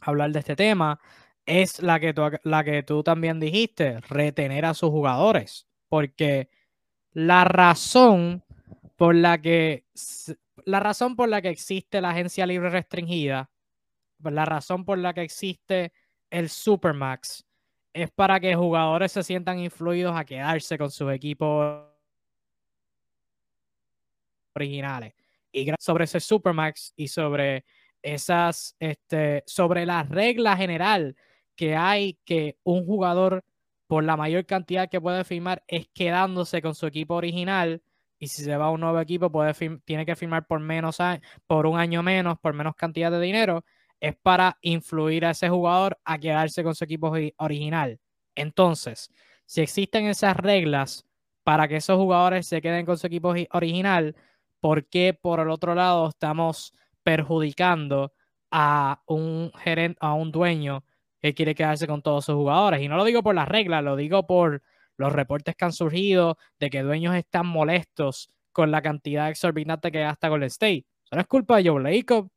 hablar de este tema, es la que tú, la que tú también dijiste, retener a sus jugadores, porque la razón por la que la razón por la que existe la agencia libre restringida, la razón por la que existe el Supermax es para que jugadores se sientan influidos a quedarse con sus equipos originales. Y sobre ese Supermax y sobre esas, este, sobre la regla general que hay que un jugador por la mayor cantidad que puede firmar es quedándose con su equipo original y si se va a un nuevo equipo tiene que firmar por menos por un año menos, por menos cantidad de dinero, es para influir a ese jugador a quedarse con su equipo original. Entonces, si existen esas reglas para que esos jugadores se queden con su equipo original, ¿por qué por el otro lado estamos perjudicando a un gerente, a un dueño que quiere quedarse con todos sus jugadores? Y no lo digo por las reglas, lo digo por los reportes que han surgido de que dueños están molestos con la cantidad exorbitante que gasta el State. Eso no es culpa de Joe Lacob.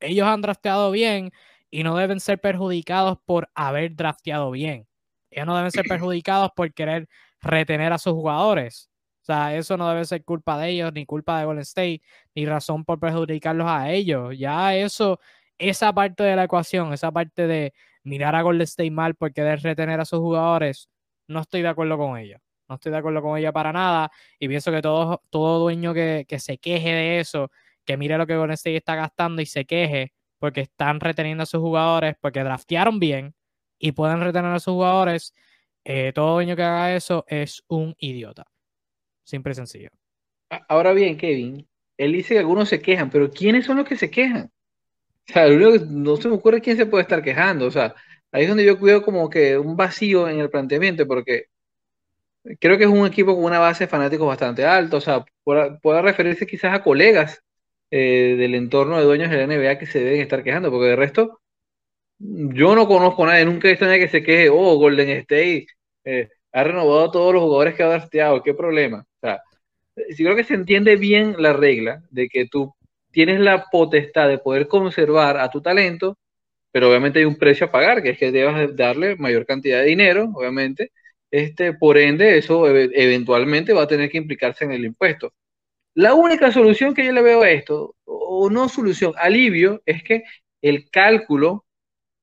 ellos han drafteado bien y no deben ser perjudicados por haber drafteado bien. Ellos no deben ser perjudicados por querer retener a sus jugadores. O sea, eso no debe ser culpa de ellos, ni culpa de Golden State, ni razón por perjudicarlos a ellos. Ya eso, esa parte de la ecuación, esa parte de mirar a Golden State mal por querer retener a sus jugadores, no estoy de acuerdo con ella. No estoy de acuerdo con ella para nada. Y pienso que todo, todo dueño que, se queje de eso, que mire lo que Golden State está gastando y se queje porque están reteniendo a sus jugadores, porque draftearon bien y pueden retener a sus jugadores, eh, todo dueño que haga eso es un idiota. Simple y sencillo. Ahora bien, Kevin, él dice que algunos se quejan, pero ¿quiénes son los que se quejan? O sea, no se me ocurre quién se puede estar quejando. O sea, ahí es donde yo cuido como que un vacío en el planteamiento, porque creo que es un equipo con una base de fanáticos bastante alta, o sea, pueda, referirse quizás a colegas eh, del entorno de dueños de la NBA que se deben estar quejando, porque de resto, yo no conozco a nadie, nunca he visto a nadie que se queje, oh, Golden State eh, ha renovado a todos los jugadores que ha drafteado, qué problema. O sea, sí creo que se entiende bien la regla de que tú tienes la potestad de poder conservar a tu talento pero obviamente hay un precio a pagar, que es que debas darle mayor cantidad de dinero, obviamente, este, por ende eso eventualmente va a tener que implicarse en el impuesto. La única solución que yo le veo a esto, o no solución, alivio, es que el cálculo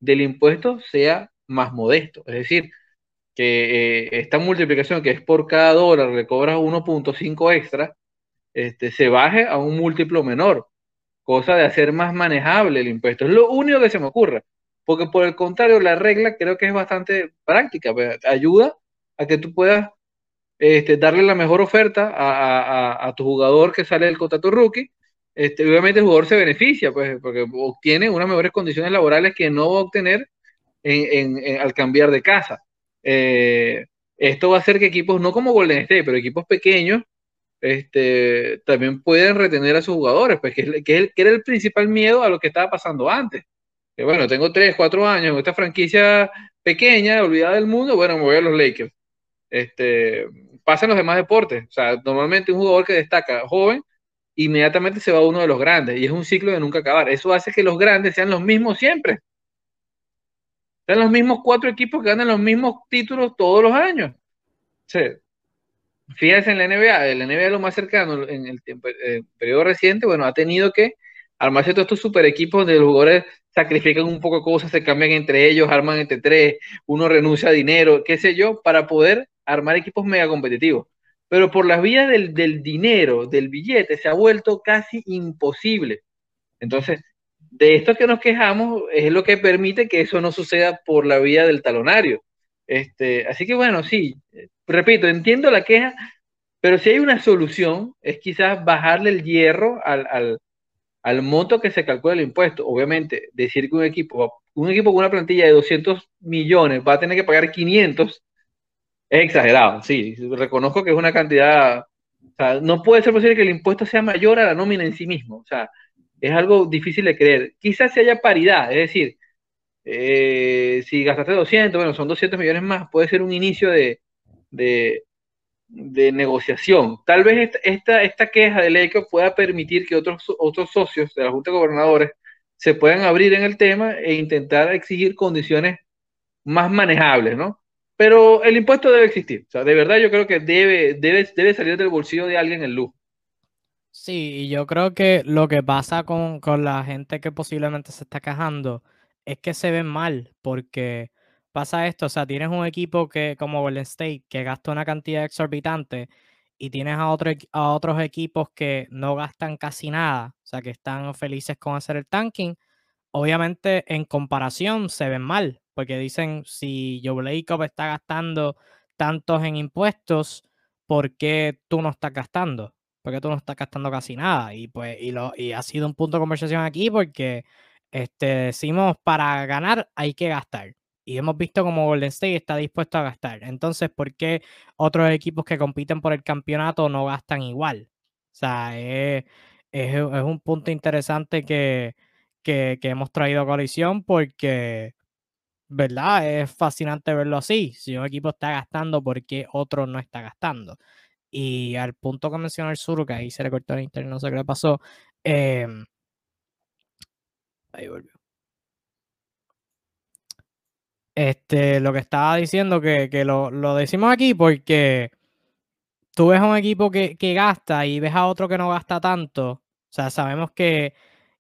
del impuesto sea más modesto, es decir, que eh, esta multiplicación que es por cada dólar le cobras 1.5 extra, este, se baje a un múltiplo menor cosa de hacer más manejable el impuesto. Es lo único que se me ocurre, porque por el contrario, la regla creo que es bastante práctica, pues, ayuda a que tú puedas este, darle la mejor oferta a, tu jugador que sale del contrato rookie. Este, obviamente el jugador se beneficia, pues, porque obtiene unas mejores condiciones laborales que no va a obtener al cambiar de casa. Eh, esto va a hacer que equipos, no como Golden State, pero equipos pequeños, este, también pueden retener a sus jugadores, pues que, que, era el principal miedo a lo que estaba pasando antes. Que bueno, tengo 3, 4 años en esta franquicia pequeña, olvidada del mundo, bueno, me voy a los Lakers. Este, pasa los demás deportes. O sea, normalmente un jugador que destaca joven, inmediatamente se va a uno de los grandes y es un ciclo de nunca acabar. Eso hace que los grandes sean los mismos siempre. Sean los mismos cuatro equipos que ganan los mismos títulos todos los años. Sí, fíjense en la NBA, el NBA lo más cercano en el, eh, periodo reciente, bueno, ha tenido que armarse todos estos super equipos donde los jugadores sacrifican un poco de cosas, se cambian entre ellos, arman entre tres, uno renuncia a dinero, qué sé yo, para poder armar equipos mega competitivos. Pero por las vías del, del dinero, del billete, se ha vuelto casi imposible. Entonces, de esto que nos quejamos es lo que permite que eso no suceda por la vía del talonario. Este, así que bueno, sí, repito, entiendo la queja, pero si hay una solución, es quizás bajarle el hierro al, al, monto que se calcula el impuesto. Obviamente, decir que un equipo, un equipo con una plantilla de 200 millones va a tener que pagar 500, es exagerado, sí, reconozco que es una cantidad, o sea, no puede ser posible que el impuesto sea mayor a la nómina en sí mismo, o sea, es algo difícil de creer. Quizás si haya paridad, es decir, eh, si gastaste 200, bueno, son 200 millones más, puede ser un inicio de, de, negociación. Tal vez esta, esta queja del ECO pueda permitir que otros, otros socios de la Junta de Gobernadores se puedan abrir en el tema e intentar exigir condiciones más manejables, ¿no? Pero el impuesto debe existir. O sea, de verdad yo creo que debe, debe, debe salir del bolsillo de alguien el lujo. Sí, y yo creo que lo que pasa con, con la gente que posiblemente se está quejando es que se ven mal, porque pasa esto, o sea, tienes un equipo que, como Golden State, que gasta una cantidad exorbitante, y tienes a, otro, a otros equipos que no gastan casi nada, o sea, que están felices con hacer el tanking, obviamente en comparación se ven mal, porque dicen, si Joe Lacob está gastando tantos en impuestos, ¿por qué tú no estás gastando? ¿Por qué tú no estás gastando casi nada? Y pues, y, lo, y ha sido un punto de conversación aquí porque este, decimos, para ganar hay que gastar. Y hemos visto como Golden State está dispuesto a gastar. Entonces, ¿por qué otros equipos que compiten por el campeonato no gastan igual? O sea, es, un punto interesante que, que, hemos traído a colisión porque, ¿verdad? Es fascinante verlo así. Si un equipo está gastando, ¿por qué otro no está gastando? Y al punto que mencionó el Sur, que ahí se le cortó el internet, no sé qué le pasó. Eh, Ahí volvió. Este, lo que estaba diciendo que, lo, decimos aquí porque tú ves a un equipo que, gasta y ves a otro que no gasta tanto. O sea, sabemos que,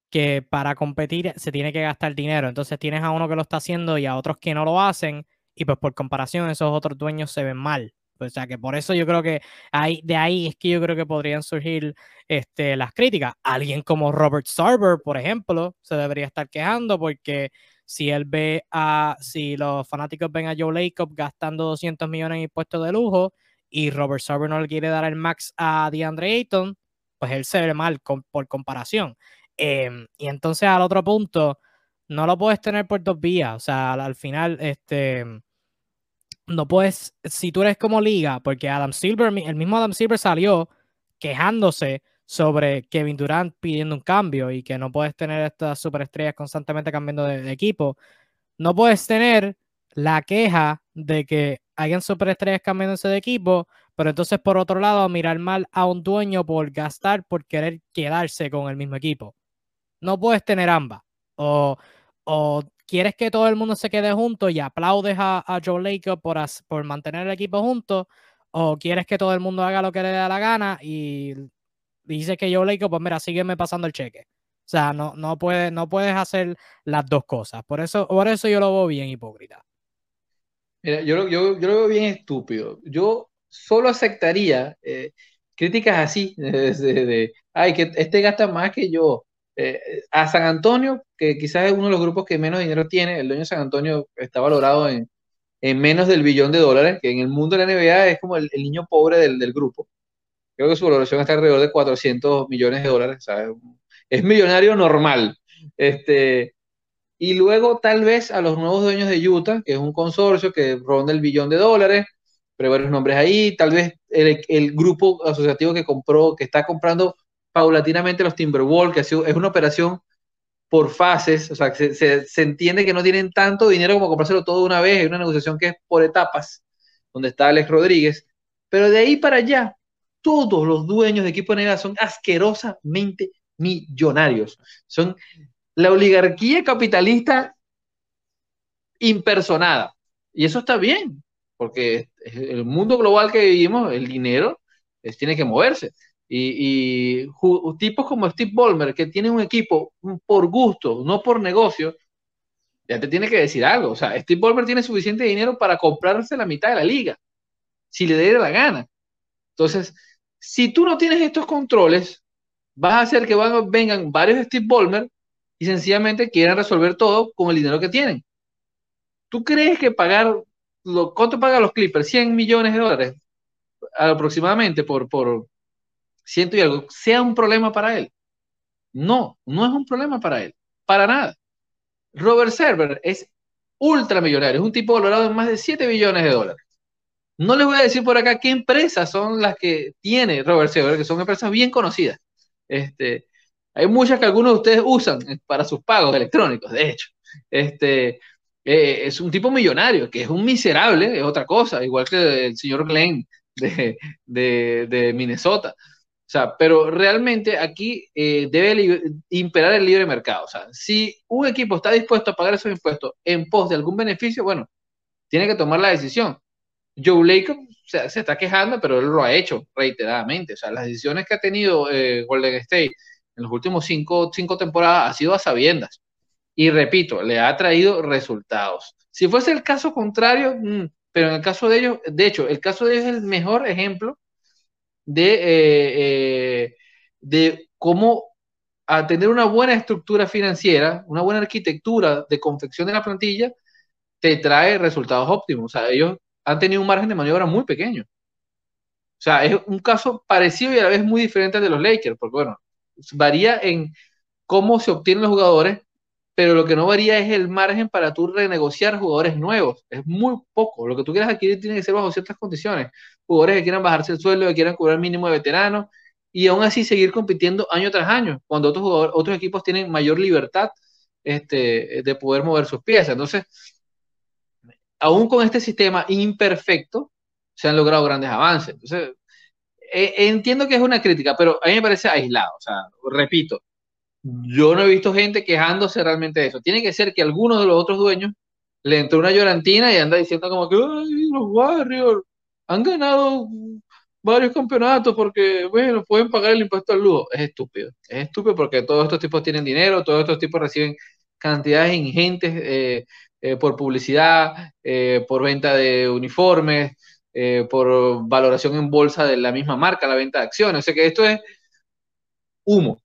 que para competir se tiene que gastar dinero. Entonces tienes a uno que lo está haciendo y a otros que no lo hacen. Y pues por comparación esos otros dueños se ven mal. O sea que por eso yo creo que hay, de ahí es que yo creo que podrían surgir este, las críticas. Alguien como Robert Sarver, por ejemplo, se debería estar quejando porque si él ve a, si los fanáticos ven a Joe Lacob gastando 200 millones en impuestos de lujo y Robert Sarver no le quiere dar el max a DeAndre Ayton, pues él se ve mal por comparación. Em, y entonces al otro punto, no lo puedes tener por dos vías. O sea, al final, este no puedes, si tú eres como liga, porque Adam Silver, el mismo Adam Silver salió quejándose sobre Kevin Durant pidiendo un cambio y que no puedes tener estas superestrellas constantemente cambiando de, equipo. No puedes tener la queja de que hayan superestrellas cambiándose de equipo, pero entonces por otro lado mirar mal a un dueño por gastar, por querer quedarse con el mismo equipo. No puedes tener ambas. O, o quieres que todo el mundo se quede junto y aplaudes a, Joe Laker por, mantener el equipo junto, o quieres que todo el mundo haga lo que le dé la gana y dices que Joe Laker, pues mira, sígueme pasando el cheque. O sea, no, no, puedes, no puedes hacer las dos cosas. Por eso, por eso yo lo veo bien hipócrita. Mira, yo, yo, yo lo veo bien estúpido. Yo solo aceptaría eh, críticas así, de, de, ay, que este gasta más que yo. Eh, a San Antonio, que quizás es uno de los grupos que menos dinero tiene, el dueño de San Antonio está valorado en, menos del billón de dólares, que en el mundo de la NBA es como el, niño pobre del, grupo. Creo que su valoración está alrededor de 400 millones de dólares, es millonario normal. Este, y luego tal vez a los nuevos dueños de Utah, que es un consorcio que ronda el billón de dólares, pero varios nombres ahí, tal vez el, el, grupo asociativo que compró, que está comprando paulatinamente los Timberwolves, que es una operación por fases, o sea, se, se, entiende que no tienen tanto dinero como comprárselo todo una vez, es una negociación que es por etapas, donde está Alex Rodríguez, pero de ahí para allá, todos los dueños de equipo de NBA son asquerosamente millonarios, son la oligarquía capitalista impersonada, y eso está bien, porque el mundo global que vivimos, el dinero tiene que moverse. Y, tipos como Steve Ballmer, que tiene un equipo por gusto, no por negocio, ya te tiene que decir algo. O sea, Steve Ballmer tiene suficiente dinero para comprarse la mitad de la liga, si le diera la gana. Entonces, si tú no tienes estos controles, vas a hacer que vengan varios Steve Ballmer y sencillamente quieren resolver todo con el dinero que tienen. ¿Tú crees que pagar, lo, cuánto pagan los Clippers? 100 millones de dólares aproximadamente por, por ciento y algo, sea un problema para él. No, no es un problema para él, para nada. Robert Server es ultramillonario, es un tipo valorado en más de 7 billones de dólares. No les voy a decir por acá qué empresas son las que tiene Robert Server, que son empresas bien conocidas. Este, hay muchas que algunos de ustedes usan para sus pagos electrónicos, de hecho. Este, eh, es un tipo millonario, que es un miserable, es otra cosa, igual que el señor Glenn de, de, Minnesota. Sea, pero realmente aquí eh, debe imperar el libre mercado. O sea, si un equipo está dispuesto a pagar esos impuestos en pos de algún beneficio, bueno, tiene que tomar la decisión. Joe Lacob se, se está quejando, pero él lo ha hecho reiteradamente. O sea, las decisiones que ha tenido eh, Golden State en los últimos cinco, cinco temporadas ha sido a sabiendas. Y repito, le ha traído resultados. Si fuese el caso contrario, mm, pero en el caso de ellos, de hecho, el caso de ellos es el mejor ejemplo de, eh, eh, de cómo a tener una buena estructura financiera, una buena arquitectura de confección de la plantilla, te trae resultados óptimos. O sea, ellos han tenido un margen de maniobra muy pequeño. O sea, es un caso parecido y a la vez muy diferente al de los Lakers, porque bueno, varía en cómo se obtienen los jugadores, pero lo que no varía es el margen para tú renegociar jugadores nuevos. Es muy poco. Lo que tú quieras adquirir tiene que ser bajo ciertas condiciones. Jugadores que quieran bajarse el sueldo, que quieran cobrar mínimo de veteranos y aún así seguir compitiendo año tras año, cuando otros, jugadores, otros equipos tienen mayor libertad este, de poder mover sus piezas. Entonces, aún con este sistema imperfecto, se han logrado grandes avances. Entonces, eh, entiendo que es una crítica, pero a mí me parece aislado. O sea, repito, yo no he visto gente quejándose realmente de eso. Tiene que ser que algunos de los otros dueños le entró una llorantina y anda diciendo como que los Warriors han ganado varios campeonatos porque, bueno, pueden pagar el impuesto al lujo. Es estúpido. Es estúpido porque todos estos tipos tienen dinero, todos estos tipos reciben cantidades ingentes eh, eh, por publicidad, por venta de uniformes, eh, por valoración en bolsa de la misma marca, la venta de acciones. O sea que esto es humo.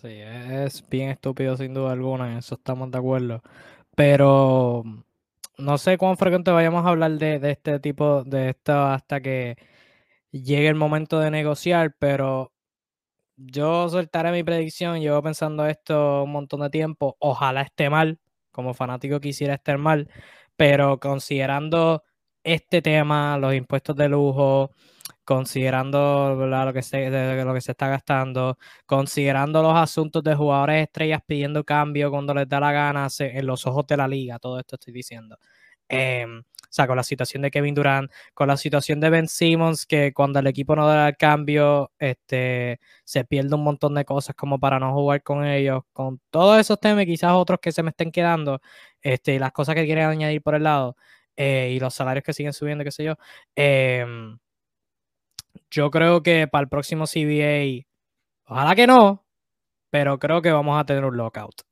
Sí, es bien estúpido sin duda alguna, en eso estamos de acuerdo. Pero no sé cuán frecuente vayamos a hablar de, este tipo, de esto hasta que llegue el momento de negociar, pero yo soltaré mi predicción, llevo pensando esto un montón de tiempo, ojalá esté mal, como fanático quisiera estar mal, pero considerando este tema, los impuestos de lujo, considerando lo, que se, lo que se está gastando, considerando los asuntos de jugadores estrellas pidiendo cambio cuando les da la gana en los ojos de la liga, todo esto estoy diciendo. Em, o sea, con la situación de Kevin Durant, con la situación de Ben Simmons, que cuando el equipo no da el cambio, este, se pierde un montón de cosas como para no jugar con ellos, con todos esos temas quizás otros que se me estén quedando, este, las cosas que quieren añadir por el lado, eh, y los salarios que siguen subiendo, qué sé yo. Em, yo creo que para el próximo CBA, ojalá que no, pero creo que vamos a tener un lockout.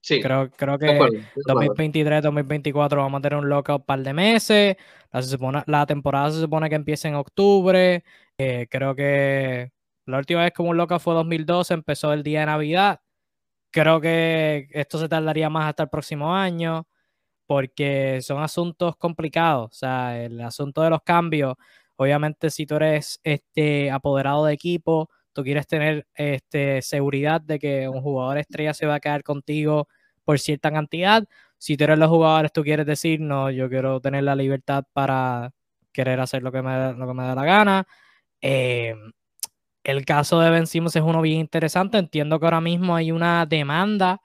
Sí. Creo, creo que 2023, 2024 vamos a tener un lockout un par de meses. La, la temporada se supone que empieza en octubre. Eh, creo que la última vez que un lockout fue 2012, empezó el día de Navidad. Creo que esto se tardaría más hasta el próximo año porque son asuntos complicados. O sea, el asunto de los cambios, obviamente si tú eres este apoderado de equipo, tú quieres tener este, seguridad de que un jugador estrella se va a quedar contigo por cierta cantidad. Si tú eres los jugadores, tú quieres decir, no, yo quiero tener la libertad para querer hacer lo que me, lo que me da la gana. Eh, el caso de Ben es uno bien interesante. Entiendo que ahora mismo hay una demanda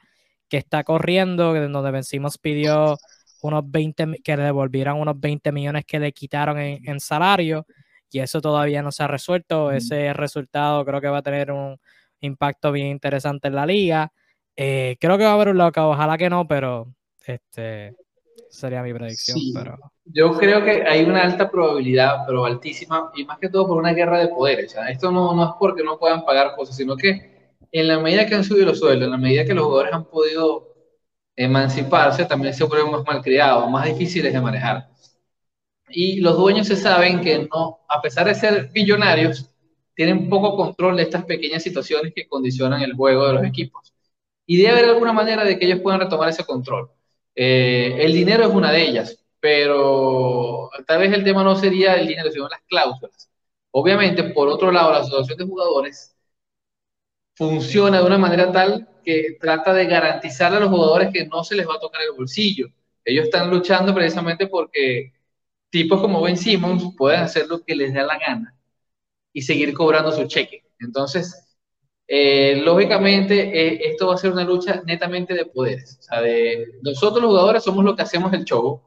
que está corriendo, donde Ben pidió unos 20, que le devolvieran unos 20 millones que le quitaron en, en salario y eso todavía no se ha resuelto. Ese resultado creo que va a tener un impacto bien interesante en la liga. Eh, creo que va a haber un loca, ojalá que no, pero este sería mi predicción. Pero... Yo creo que hay una alta probabilidad, pero altísima, y más que todo por una guerra de poderes. esto no, no es porque no puedan pagar cosas, sino que en la medida que han subido los sueldos, en la medida que los jugadores han podido emanciparse, también se vuelven más malcriados, más difíciles de manejar y los dueños se saben que no, a pesar de ser billonarios, tienen poco control de estas pequeñas situaciones que condicionan el juego de los equipos. Y debe haber alguna manera de que ellos puedan retomar ese control. Eh, el dinero es una de ellas, pero tal vez el tema no sería el dinero, sino las cláusulas. Obviamente, por otro lado, la asociación de jugadores funciona de una manera tal que trata de garantizar a los jugadores que no se les va a tocar el bolsillo. Ellos están luchando precisamente porque tipos como Ben Simmons pueden hacer lo que les dé la gana y seguir cobrando su cheque. Entonces, eh, lógicamente, eh, esto va a ser una lucha netamente de poderes. O sea, de, nosotros los jugadores somos los que hacemos el show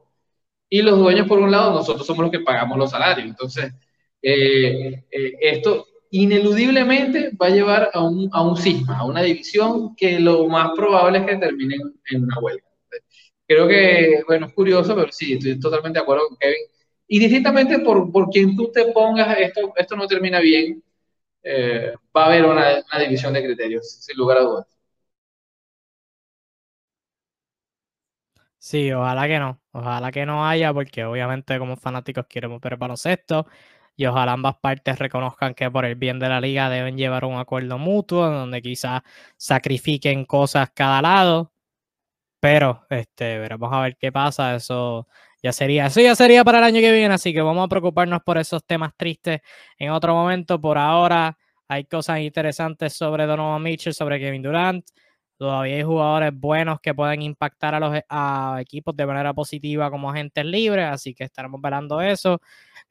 y los dueños, por un lado, nosotros somos los que pagamos los salarios. Entonces, eh, esto ineludiblemente va a llevar a un, a un cisma, a una división que lo más probable es que termine en una huelga. Creo que, bueno, es curioso, pero sí, estoy totalmente de acuerdo con Kevin. Y distintamente por, por quien tú te pongas, esto, esto no termina bien, eh, va a haber una, una división de criterios, sin lugar a dudas. Sí, ojalá que no, ojalá que no haya, porque obviamente como fanáticos queremos ver baloncesto y ojalá ambas partes reconozcan que por el bien de la liga deben llevar un acuerdo mutuo donde quizás sacrifiquen cosas cada lado, pero este, veremos a ver qué pasa, eso ya sería, eso ya sería para el año que viene, así que vamos a preocuparnos por esos temas tristes en otro momento, por ahora hay cosas interesantes sobre Donovan Mitchell, sobre Kevin Durant, Todavía hay jugadores buenos que pueden impactar a los e, equipos de manera positiva como agentes libres, así que estaremos velando eso.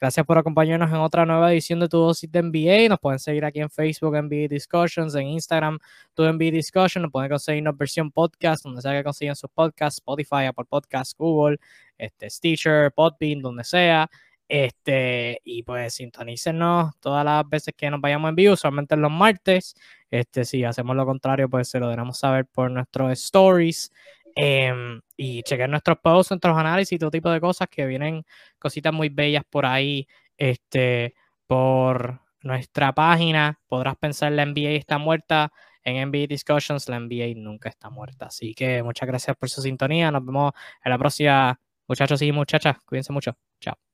Gracias por acompañarnos en otra nueva edición de Tu Dosis de NBA. Nos pueden seguir aquí en Facebook, NBA Discussions, en Instagram, Tu NBA Discussion. Nos pueden conseguirnos versión podcast, donde sea que consiguen sus podcasts, Spotify, Apple Podcasts, Google, este, Stitcher, Podbean, donde sea. Este, y pues sintonícenos todas las veces que nos vayamos en vivo, solamente los martes. Este, si hacemos lo contrario, pues se lo debemos saber por nuestros stories. Em, y chequear nuestros posts, nuestros análisis y todo tipo de cosas que vienen cositas muy bellas por ahí. Este, por nuestra página. Podrás pensar la NBA está muerta. En NBA Discussions, la NBA nunca está muerta. Así que muchas gracias por su sintonía. Nos vemos en la próxima. Muchachos y muchachas, cuídense mucho. Chao.